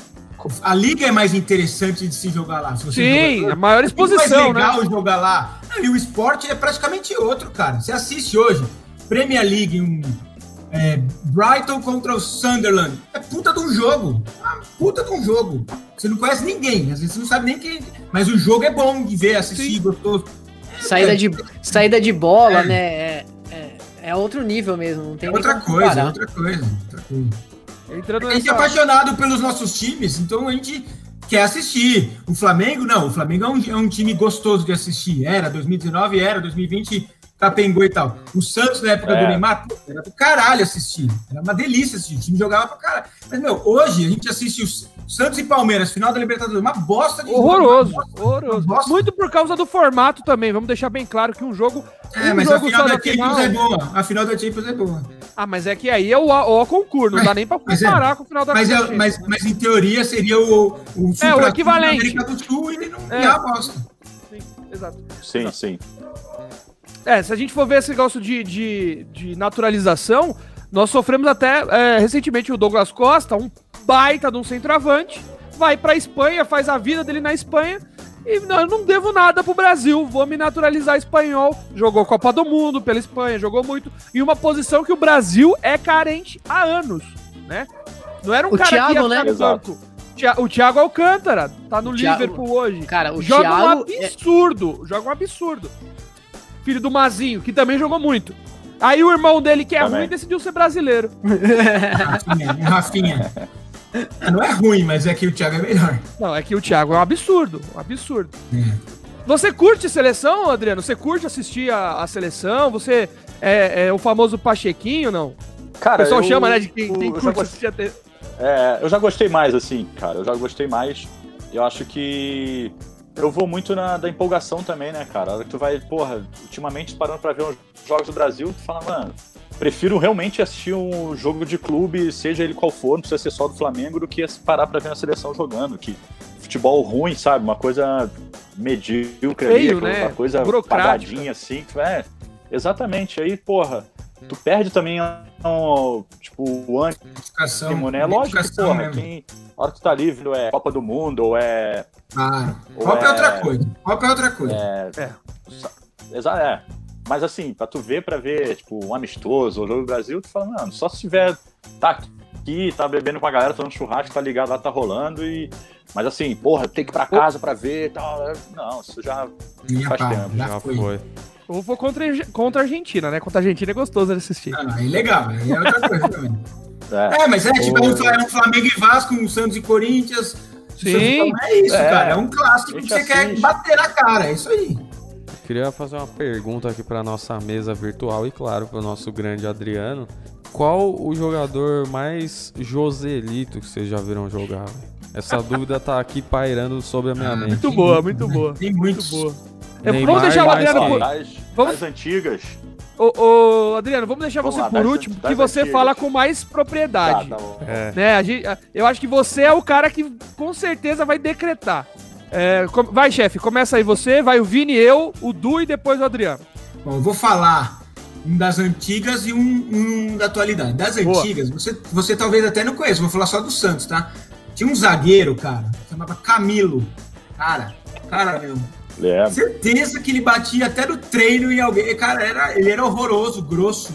a liga é mais interessante de se jogar lá. se você Sim, jogador. a maior É exposição, mais né? legal jogar lá. E o esporte é praticamente outro, cara. Você assiste hoje, Premier League, um é, Brighton contra o Sunderland. É puta de um jogo. Uma puta de um jogo. Você não conhece ninguém, às vezes você não sabe nem quem. Mas o jogo é bom de ver, assistir, Sim. gostoso. Saída de, saída de bola, É. né? É, é, é outro nível mesmo. Não tem É outra coisa, é outra coisa, outra coisa. Entrando A gente é nessa... apaixonado pelos nossos times, então a gente quer assistir. O Flamengo, não. O Flamengo é um, é um time gostoso de assistir. Era 2019, era 2020, capengou e tal. O Santos, na época É. do Neymar, era do caralho assistir. Era uma delícia assistir. O time jogava pra caralho. Mas, meu, hoje a gente assiste os Santos e Palmeiras, final da Libertadores. Uma bosta de jogo, Horroroso, uma bosta, horroroso. bosta. Muito por causa do formato também. Vamos deixar bem claro que um jogo. É, um mas a jogo final só da na final. Champions é boa. A final da Champions é boa. Ah, mas é que aí é o, o concurso, não dá nem pra Mas é- comparar com o final da Mas, é- Champions. mas, mas em teoria seria o, o, É, o equivalente. da América do Sul e não É. é. a bosta. Sim, exato. Sim, sim. É, se a gente for ver esse negócio de, de, de naturalização, nós sofremos até é, recentemente o Douglas Costa, um baita de um centroavante, vai pra Espanha, faz a vida dele na Espanha e não, eu não devo nada pro Brasil, vou me naturalizar espanhol. Jogou Copa do Mundo pela Espanha, jogou muito, em uma posição que o Brasil é carente há anos, né? Não era um O cara Thiago, que ia né? no banco. O Thiago Alcântara, tá no O Thiago- Liverpool hoje. Cara, o joga Thiago. um é- absurdo, joga um absurdo. Filho do Mazinho, que também jogou muito. Aí o irmão dele, que é Também. ruim, decidiu ser brasileiro. Rafinha, Rafinha. Não é ruim, mas é que o Thiago é melhor. Não, é que o Thiago é um absurdo, um absurdo. É. Você curte seleção, Adriano? Você curte assistir a, a seleção? Você é, é o famoso Pachequinho, não? O Cara, pessoal eu- chama, né, de quem, eu quem curte assistir a te... É, eu já gostei mais, assim, cara. Eu já gostei mais. Eu acho que eu vou muito na da empolgação também, né, cara? A hora que tu vai, porra, ultimamente parando pra ver uns jogos do Brasil, tu fala, mano, prefiro realmente assistir um jogo de clube, seja ele qual for, não precisa ser só do Flamengo, do que parar pra ver a seleção jogando. Que futebol ruim, sabe? Uma coisa medíocre Feio, ali, né? uma coisa pagadinha assim. É, exatamente. Aí, porra, tu perde também, um, tipo, o ânimo Educação. Ânimo, né? Lógico que, porra, quem, a hora que tu tá livre, ou é Copa do Mundo, ou é. Claro. Ou Copa é... é- outra coisa. Copa é outra coisa. é, Exa é. Mas assim, pra tu ver, pra ver, tipo, um amistoso, o jogo do Brasil, tu fala, mano, só se tiver. Tá aqui, tá bebendo com a galera, tomando churrasco, tá ligado lá, tá rolando e. Mas assim, porra, tem que ir pra casa pra ver e tal. Não, isso já. Minha faz pau, tempo, já, Já foi. foi. Eu vou contra, contra a Argentina, né? Contra a Argentina é gostoso de assistir. Ah, aí legal, aí é outra coisa também. <laughs> É, É, mas é tipo é um é um Flamengo e Vasco, um Santos e Corinthians. Sim. É isso, É. cara. É um clássico A que você quer bater na cara. É isso aí. Queria fazer uma pergunta aqui para nossa mesa virtual e, claro, para o nosso grande Adriano. Qual o jogador mais Joselito que vocês já viram jogar? velho? Essa <laughs> dúvida tá aqui pairando sobre a minha Ah, mente. Muito boa, muito, muito né? boa. Tem Muito muitos. boa. Neymar vamos deixar o Adriano por... das, Vamos- das antigas. Ô, ô, Adriano, vamos deixar Vamos você lá, por das- último, das que você antigas. fala com mais Tá, propriedade. tá bom. É. né? A gente, a- eu acho que você é o cara que com certeza vai decretar. É, com- vai, chefe, começa aí você, vai o Vini, eu, o Du e depois o Adriano. Bom, eu vou falar um das antigas e um, um da atualidade. Das Boa. antigas, você, você talvez até não conheça, vou falar só do Santos, tá? Tinha um zagueiro, cara, chamava Camilo. Cara, cara, meu. Lembro. Certeza que ele batia até no treino em alguém. Cara, era, ele era horroroso, grosso,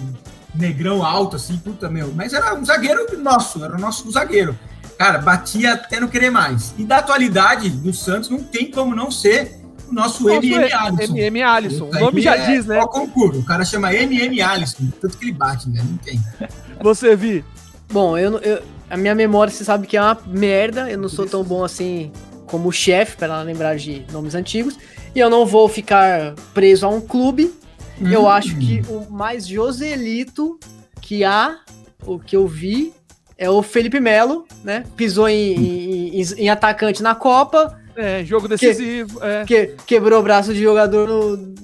negrão alto, assim, puta, meu. Mas era um zagueiro nosso, era o nosso zagueiro. Cara, batia até não querer mais. E da atualidade do Santos, não tem como não ser o nosso Nosso MM Alisson. MM Alisson. O nome já é diz, né? Ó, concurso. O cara chama MM Alisson. Tanto que ele bate, né? Não tem. <laughs> Você vi. Bom, eu, não- eu- a minha memória, você sabe que é uma merda. Eu não sou tão bom assim como o chefe, para lembrar de nomes antigos. E eu não vou ficar preso a um clube. Eu Hum. acho que o mais Joselito que há, o que eu vi, é o Felipe Melo, né? Pisou em, em- em- em atacante na Copa, É, jogo decisivo. É. que, quebrou o braço de jogador no, no-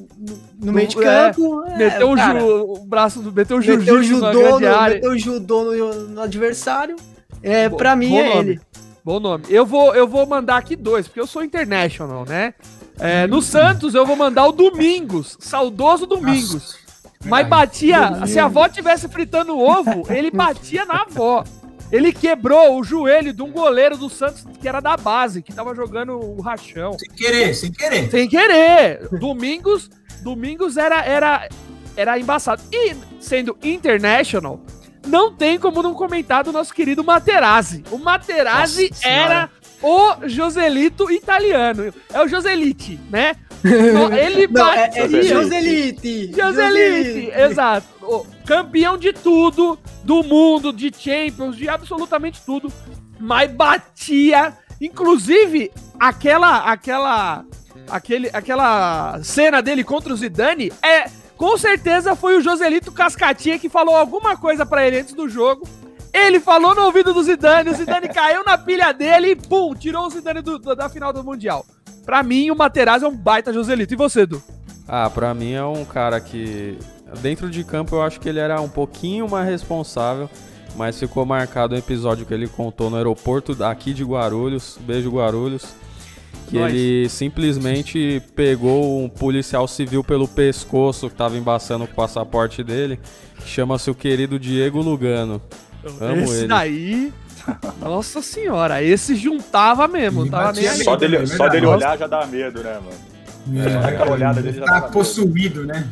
no meio de é, campo. é, meteu o, cara, ju- o braço do. Meteu o meteu o jiu-jitsu na judô, no, meteu o judô no, no adversário. É, Bo- pra mim é nome. ele. Bom nome. Eu vou, eu vou mandar aqui dois, porque eu sou international, né? É, no Santos eu vou mandar o Domingos, saudoso Domingos. Nossa, Mas batia, se a avó tivesse fritando ovo, ele batia na avó. Ele quebrou o joelho de um goleiro do Santos que era da base, que tava jogando o rachão. Sem querer, sem querer. Sem querer. Domingos, Domingos era era era embaçado. E sendo international, não tem como não comentar do nosso querido Materazzi. O Materazzi Nossa era o Joselito italiano. É o Joselite, né? <laughs> Ele Não, é, batia. é Joselite. Joselite. Joselite, exato. O campeão de tudo, do mundo, de Champions, de absolutamente tudo. Mas batia, inclusive, aquela, aquela, aquele, aquela cena dele contra o Zidane é, com certeza foi o Joselito Cascatinha que falou alguma coisa pra ele antes do jogo. Ele falou no ouvido do Zidane, o Zidane <laughs> caiu na pilha dele e pum, tirou o Zidane do- da final do Mundial. Pra mim, o Materazzi é um baita Joselito. E você, Edu? Ah, pra mim é um cara que dentro de campo eu acho que ele era um pouquinho mais responsável, mas ficou marcado um episódio que ele contou no aeroporto aqui de Guarulhos, beijo Guarulhos, que Nós. ele simplesmente pegou um policial civil pelo pescoço que tava embaçando o passaporte dele, chama-se o querido Diego Lugano. Amo esse ele. daí. Nossa senhora, esse juntava mesmo. Tava aí. Só dele, só dele Nossa. olhar já dá medo, né, mano? É, aquela olhada dele já tá tava medo. possuído, né?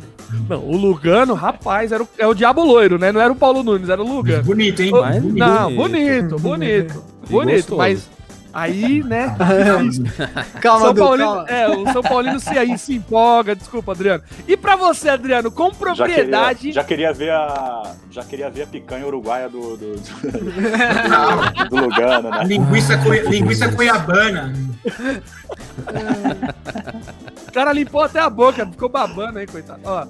Não, o Lugano, rapaz, era o, é o Diabo Loiro, né? Não era o Paulo Nunes, era o Lugano. Bonito, hein? Mas. Não, bonito. bonito, bonito. Bonito, mas aí, né? <laughs> Calma, São Du, Paulino, calma. é, o São Paulino se, aí se empolga, desculpa, Adriano. E pra você, Adriano, com Já propriedade. queria, já queria ver a. Já queria ver a picanha uruguaia do, do, do, Não, <laughs> do Lugano, né? linguiça, coi- linguiça cuiabana. O cara limpou até a boca, ficou babando aí, coitado. Ó,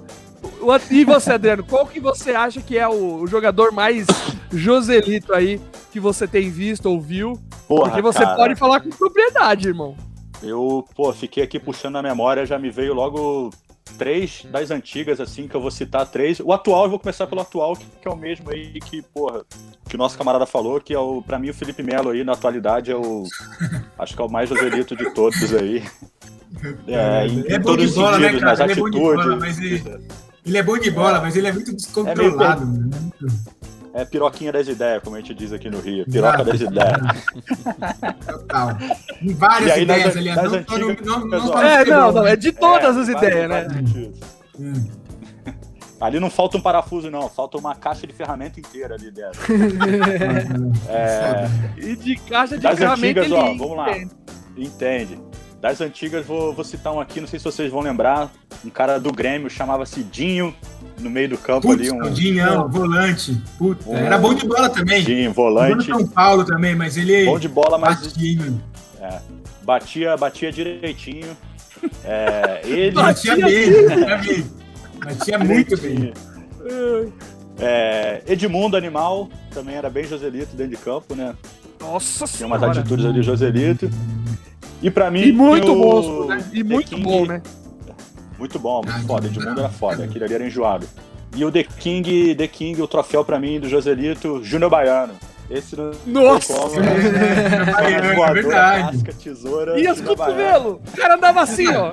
e você, Adriano, qual que você acha que é o, o jogador mais Joselito aí que você tem visto ou viu? Porra, Porque você cara, pode falar com propriedade, irmão. Eu, pô, fiquei aqui puxando a memória, já me veio logo três das antigas, assim, que eu vou citar três. O atual, eu vou começar pelo atual, que, que é o mesmo aí que, porra, que o nosso camarada falou, que é o, pra mim, o Felipe Melo aí, na atualidade, é o. <laughs> acho que é o mais joselito de todos aí. É, em, Ele é em bom de todos os bola, né, sentidos, cara? nas Ele é bom de bola, atitudes. mas ele, ele é bom de bola, mas ele é muito descontrolado. né? É piroquinha das ideias, como a gente diz aqui no Rio. Piroca das ideias. <laughs> Total. Em várias aí, das- ideias ali. das Não, antigas, não, não no É, não, não, é de todas É, as ideias, faz né? sentido. Hum. Ali não falta um parafuso, não. Falta uma caixa de ferramenta inteira ali dentro. <laughs> É, E de caixa de Das ferramenta antigas, ó, vamos lá. entende. Das antigas, vou, vou citar um aqui, não sei se vocês vão lembrar. Um cara do Grêmio chamava-se Dinho, no meio do campo Putz, ali, um o Dinhão, volante. Puta, Um- era bom de bola também. Dinho, volante. São Paulo também, mas ele Bom de bola, mas batia, batia, batia direitinho. É, <laughs> ele. batia bem, batia bem. Batia <laughs> muito bem. É, Edmundo Animal, também era bem Joselito dentro de campo, né? Nossa Tinha umas senhora. atitudes ali Joselito. E pra mim. E muito o monstro, né? E The muito King- bom, né? Muito bom, muito foda. Edmundo era foda, aquele ali era enjoado. E o The King, The King, o troféu pra mim do Joselito, Júnior Baiano. Esse não Nossa! como, É, <laughs> né? é, Voadora, verdade. casca, tesoura. E as cotovelos? O cara andava assim, ó.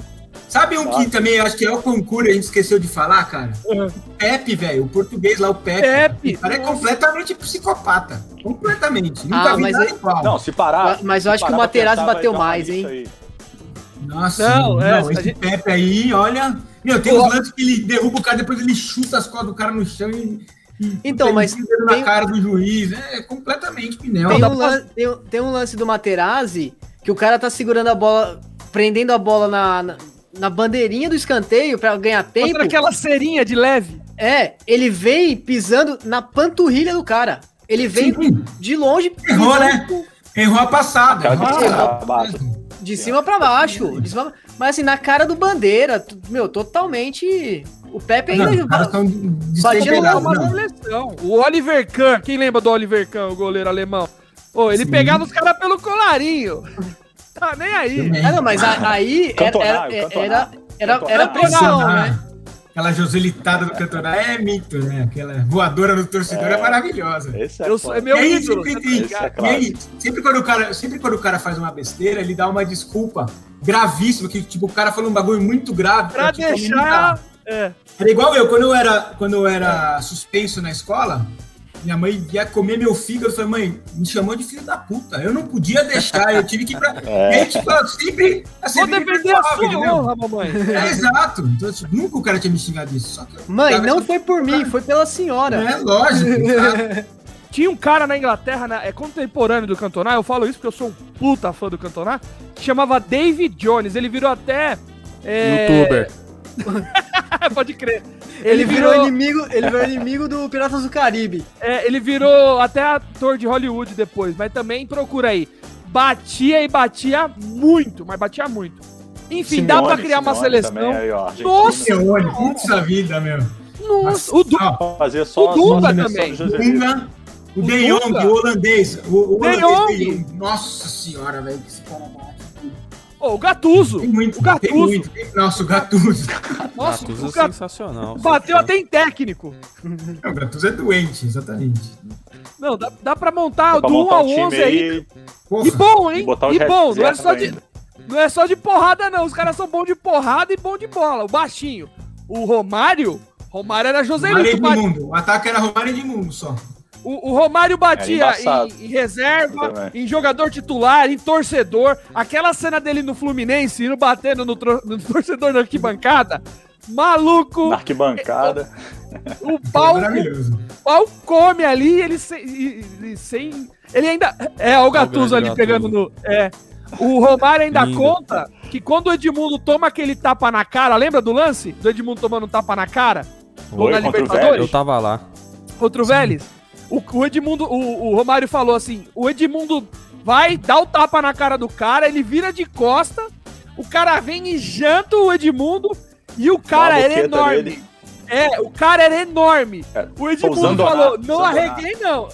Sabe um que também eu acho que é o concurso, a gente esqueceu de falar, cara? Uhum. Pepe, velho, o português lá, o Pepe. Pepe. O cara é completamente psicopata. Completamente. Nunca Ah, vi mas nada igual. Não, se parar. Mas eu acho que o Materazzi pensar, bateu mais, hein? aí. Nossa, Não, não, é, esse a gente- Pepe aí, olha. Meu, tem Pô. uns lances que ele derruba o cara, depois ele chuta as costas do cara no chão e. e Então, mas dedo tem- na cara do juiz. É completamente pinel. Tem um, pra- lan- tem, um- tem um lance do Materazzi que o cara tá segurando a bola, prendendo a bola na, na- na bandeirinha do escanteio pra ganhar tempo. Contra aquela cerinha de leve. É, ele vem pisando na panturrilha do cara. Ele vem Sim. de longe, Errou, né? Errou a passada. Cara, errou a de cima passada. pra baixo. de cima pra baixo. de cima- Mas assim, na cara do Bandeira, meu, totalmente. O Pepe Não, ainda. os caras estão Batia no uma não. seleção. O Oliver Kahn, quem lembra do Oliver Kahn, o goleiro alemão? Ô, ele Sim. pegava os caras pelo colarinho. Tá nem aí. Ah, não, mas a- aí era, Cantonar, era, era, era, era pressão, Ah, né? Aquela Joselitada do Cantonar é mito, né? Aquela voadora do torcedor é, maravilhosa. Esse é Eu sou, é meu e aí, ídolo. sempre, tá é e aí, sempre, quando o cara, sempre quando o cara faz uma besteira, ele dá uma desculpa gravíssima, que tipo, o cara falou um bagulho muito grave. Pra tipo, deixar. É. Era igual eu, quando eu era, quando eu era suspenso na escola, minha mãe ia comer meu fígado, eu falei, mãe, me chamou de filho da puta. Eu não podia deixar, eu tive que ir pra. <laughs> É. E tipo, sempre. assim, Vou defender a sua entendeu? honra, mamãe. É exato. Então, tipo, nunca o cara tinha me xingado disso. Só que eu Mãe, não foi por mim, foi pela senhora. É lógico. <laughs> Tinha um cara na Inglaterra, na- é contemporâneo do Cantona, eu falo isso porque eu sou um puta fã do Cantona, que chamava David Jones. Ele virou até. é, Youtuber. <laughs> <laughs> Pode crer. Ele virou inimigo, ele virou inimigo do Piratas do Caribe. É, ele virou até ator de Hollywood depois, mas também procura aí. Batia e batia muito, mas batia muito. Enfim, dá pra criar uma Simeone seleção. também, aí, ó. Nossa! Simeone, puta vida, meu. Nossa, o Du Ó, Fazer só, O Dunga seleção também. Dunga, o O De Jong, Dunga. o holandês. O, o De holandês Jong. De Jong. Nossa senhora, velho. que cara Ô, o Gatuso. Tem muito, o tem Gattuso. muito. Tem- Nossa, o Gattuso. Nossa, Gattuso o é Gat... sensacional. bateu até em técnico. Não, o Gattuso é doente, exatamente. Não, dá, dá pra montar Dá pra do 1 montar ao um time 11 aí. aí Porra. E bom, hein? e E bom, não é só de, não é só de porrada, não. Os caras são bons de porrada e bom de bola. O baixinho. O Romário. Romário era Romário Joselito. ba- Edmundo. O ataque era Romário Edmundo só. O, o Romário batia em, em reserva, em jogador titular, em torcedor. Aquela cena dele no Fluminense, indo batendo no, tro- no <laughs> torcedor da arquibancada. Maluco, Na arquibancada. o pau, o maravilhoso. pau come ali, ele sem, e- e sem. Ele ainda. É, o Gattuso ali grande pegando no. É. O Romário ainda Lindo. conta que quando o Edmundo toma aquele tapa na cara, lembra do lance? Do Edmundo tomando um tapa na cara? Oi, na contra o Libertadores? Vélez. Eu tava lá. Contra o Vélez. O, o Edmundo, o, o Romário falou assim: o Edmundo vai dar o tapa na cara do cara, ele vira de costa, o cara vem e janta o Edmundo e o cara era enorme. nele. É, o cara era enorme. É, O Edmundo falou: não arreguei, não.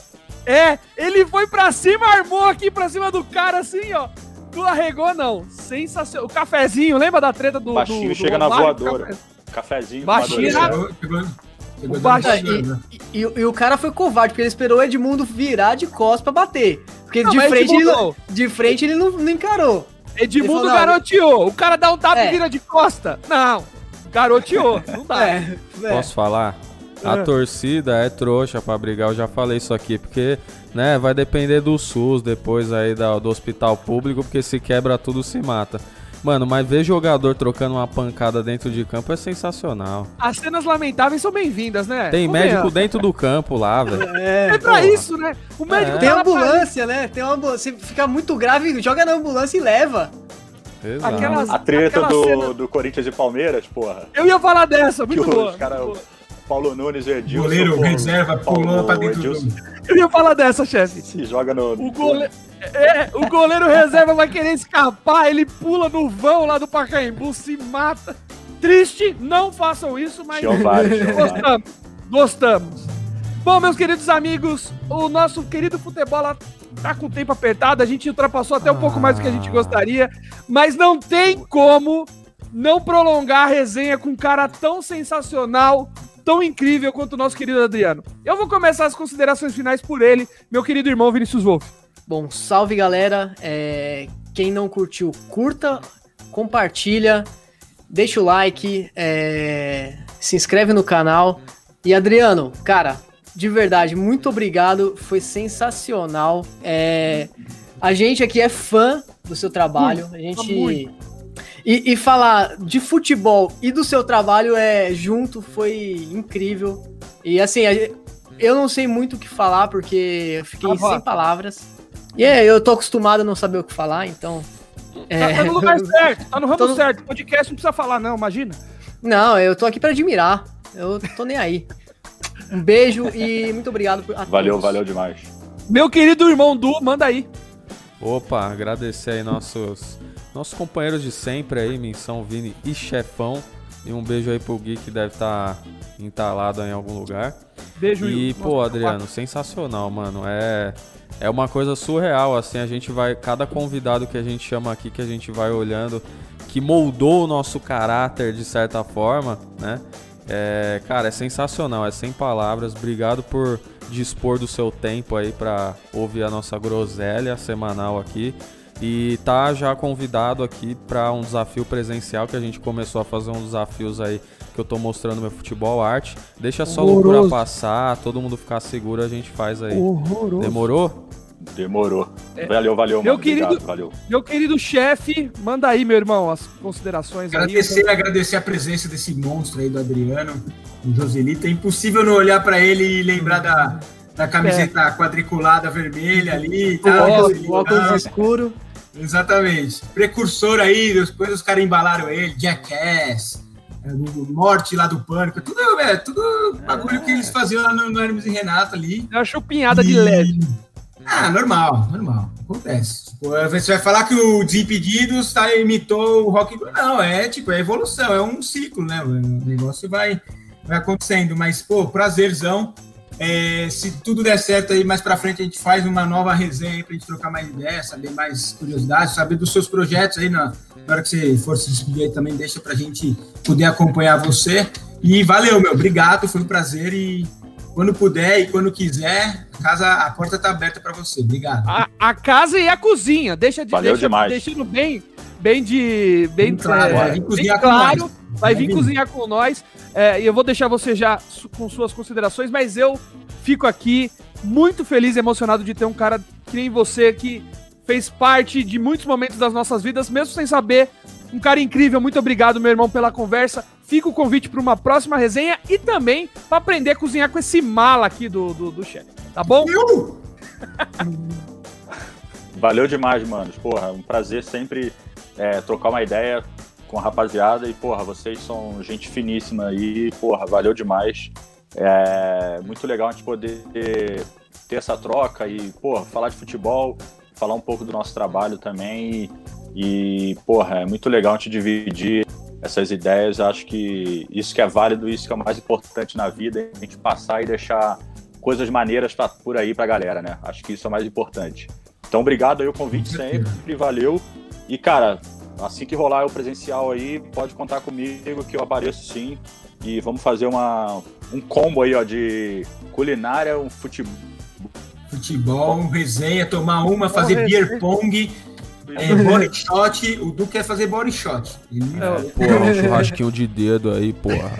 É, ele foi pra cima, armou aqui pra cima do cara assim, ó. Não arregou, não. Sensacional. O cafezinho, lembra da treta do. Baixinho do, do chega na Romário? voadora. Café- Cafezinho. Baixinho, Madureira. O baixinho. né? E, e- e o cara foi covarde, porque ele esperou o Edmundo virar de costas pra bater. Porque Não, de frente, ele, Edmundo- de frente ele não, não encarou. Edmundo falou, garoteou. O cara dá um tapa É. e vira de costa. Não. Garoteou. <laughs> Não dá. É, é. Posso falar? A É. torcida é trouxa pra brigar, eu já falei isso aqui, porque, né, vai depender do SUS depois aí da- do hospital público, porque se quebra tudo, se mata. Mano, mas ver jogador trocando uma pancada dentro de campo é sensacional. As cenas lamentáveis são bem-vindas, né? Tem médico dentro do campo lá, velho. <laughs> É, É pra porra. isso, né? O médico É. Tem tá ambulância, né? Tem uma ambulância. Se ficar muito grave, joga na ambulância e leva. Exato. Aquelas- A treta do, cena- do Corinthians e Palmeiras, porra. Eu ia falar dessa, Que muito boa. os caras. muito boa. Paulo Nunes e Edilson. Goleiro reserva pulou Paulo pra dentro Edilson do. Eu ia falar dessa, chefe. Se joga no. O goleiro. É, o goleiro reserva vai querer escapar, ele pula no vão lá do Pacaembu, se mata. Triste, não façam isso, mas vários. gostamos. Gostamos. Bom, meus queridos amigos, o nosso querido futebol tá com o tempo apertado, a gente ultrapassou até um pouco mais do que a gente gostaria, mas não tem como não prolongar a resenha com um cara tão sensacional, tão incrível quanto o nosso querido Adriano. Eu vou começar as considerações finais por ele, meu querido irmão Vinícius Wolff. Bom, salve galera. É, quem não curtiu, curta, compartilha, deixa o like, é, se inscreve no canal. E Adriano, cara, de verdade, muito obrigado. Foi sensacional. É, a gente aqui é fã do seu trabalho. A gente. E, e falar de futebol e do seu trabalho é junto foi incrível. E assim, eu não sei muito o que falar porque eu fiquei Ah, sem palavras. E é, eu tô acostumado a não saber o que falar, então É, Tá, tá no lugar certo, tá no ramo no- certo. Podcast não precisa falar, não, imagina. Não, eu tô aqui pra admirar. Eu tô nem aí. Um beijo e muito obrigado por. Valeu, todos. valeu demais. Meu querido irmão Du, manda aí. Opa, agradecer aí nossos, nossos companheiros de sempre aí, Menção Vini e Chefão. E um beijo aí pro Gui que deve estar entalado em algum lugar. Beijo, E, pô, Adriano, sensacional, mano. É, é uma coisa surreal, assim, a gente vai. Cada convidado que a gente chama aqui, que a gente vai olhando, que moldou o nosso caráter de certa forma, né? É, cara, é sensacional, é sem palavras. Obrigado por dispor do seu tempo aí pra ouvir a nossa groselha semanal aqui. E tá já convidado aqui para um desafio presencial que a gente começou a fazer uns desafios aí que eu tô mostrando meu futebol arte. Deixa só a loucura passar, todo mundo ficar seguro, a gente faz aí. Horroroso. Demorou? Demorou. Valeu, valeu, Meu mano. querido- Obrigado, valeu. Meu querido chefe, manda aí, meu irmão, as considerações aí. Agradecer, agradecer a presença desse monstro aí do Adriano, do Joselito. É impossível não olhar pra ele e lembrar da, da camiseta quadriculada vermelha ali e tal. óculos, o óculos escuro. Exatamente. Precursor aí, depois os caras embalaram ele, Jackass, é, Morte lá do Pânico, tudo, é, tudo bagulho que eles faziam lá no, no Hermes e Renato ali. Deu uma chupinhada de E- leve. Ah, normal, normal. Acontece. Tipo, você vai falar que o Desimpedidos tá, imitou o Rock. Não, é tipo, é evolução, é um ciclo, né? O negócio vai, vai acontecendo. Mas, pô, prazerzão. É, se tudo der certo aí, mais pra frente a gente faz uma nova resenha aí pra gente trocar mais ideias, saber mais curiosidades, saber dos seus projetos aí na, na hora que você for se despedir aí também, deixa pra gente poder acompanhar você. E valeu, meu. Obrigado, foi um prazer e quando puder e quando quiser, a casa, a porta tá aberta pra você. Obrigado. A, a casa e a cozinha. Deixa de Valeu deixa, demais. deixando bem, bem de. Bem, Claro, é, vir bem claro. Vai vir cozinhar com nós. É, e eu vou deixar você já com suas considerações, mas eu fico aqui muito feliz e emocionado de ter um cara que nem você que fez parte de muitos momentos das nossas vidas, mesmo sem saber. Um cara incrível, muito obrigado, meu irmão, pela conversa. Fica o convite para uma próxima resenha e também para aprender a cozinhar com esse mala aqui do, do, do chefe. Tá bom? Valeu demais, manos. Porra, um prazer sempre é, trocar uma ideia com a rapaziada. E, porra, vocês são gente finíssima aí. Porra, valeu demais. É muito legal a gente poder ter, essa troca e, porra, falar de futebol, falar um pouco do nosso trabalho também. E, porra, é muito legal a gente dividir essas ideias. Acho que isso que é válido, isso que é o mais importante na vida, a gente passar e deixar coisas maneiras pra, por aí pra galera, né? Acho que isso é o mais importante. Então, obrigado aí o convite sempre, valeu. E, cara, assim que rolar o presencial aí, pode contar comigo que eu apareço sim. E vamos fazer uma, um combo aí, ó, de culinária, um futebol. Futebol, um resenha, tomar uma, fazer beer pong, é, <laughs> body shot. O Du quer fazer body shot. É, Porra, um churrasquinho de dedo aí, porra.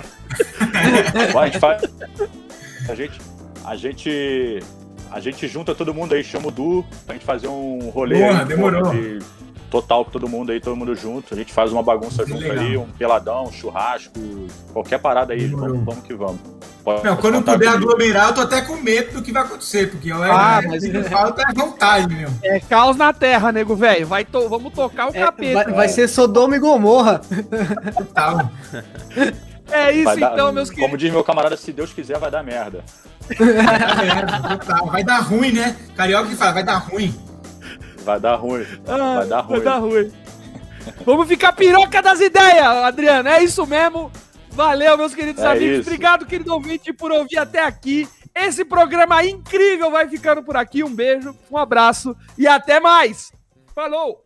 Vai, a gente faz. A gente, a gente. A gente junta todo mundo aí, chama o Du, pra gente fazer um rolê Porra, aí, demorou. de total com todo mundo aí, todo mundo junto. A gente faz uma bagunça Que junto legal. aí, um peladão, um churrasco, qualquer parada aí, vamos, vamos que vamos. Pode- Não, quando contar puder comigo. aglomerar, eu tô até com medo do que vai acontecer, porque eu Ah, é, mas- mas falta é vontade, meu. É caos na terra, nego, velho. Vai to- Vamos tocar o É, capeta. vai, vai ser Sodoma e Gomorra. Total. É isso dar- então, meus Como queridos. diz meu camarada, se Deus quiser, vai dar merda. É, total. Vai dar ruim, né? Carioca que fala, vai dar ruim. Vai dar ruim. Ah, vai dar ruim. Vai dar ruim. <laughs> Vamos ficar piroca das ideias, Adriano. É isso mesmo. Valeu, meus queridos É amigos. isso. Obrigado, querido ouvinte, por ouvir até aqui. Esse programa incrível vai ficando por aqui. Um beijo, um abraço e até mais. Falou!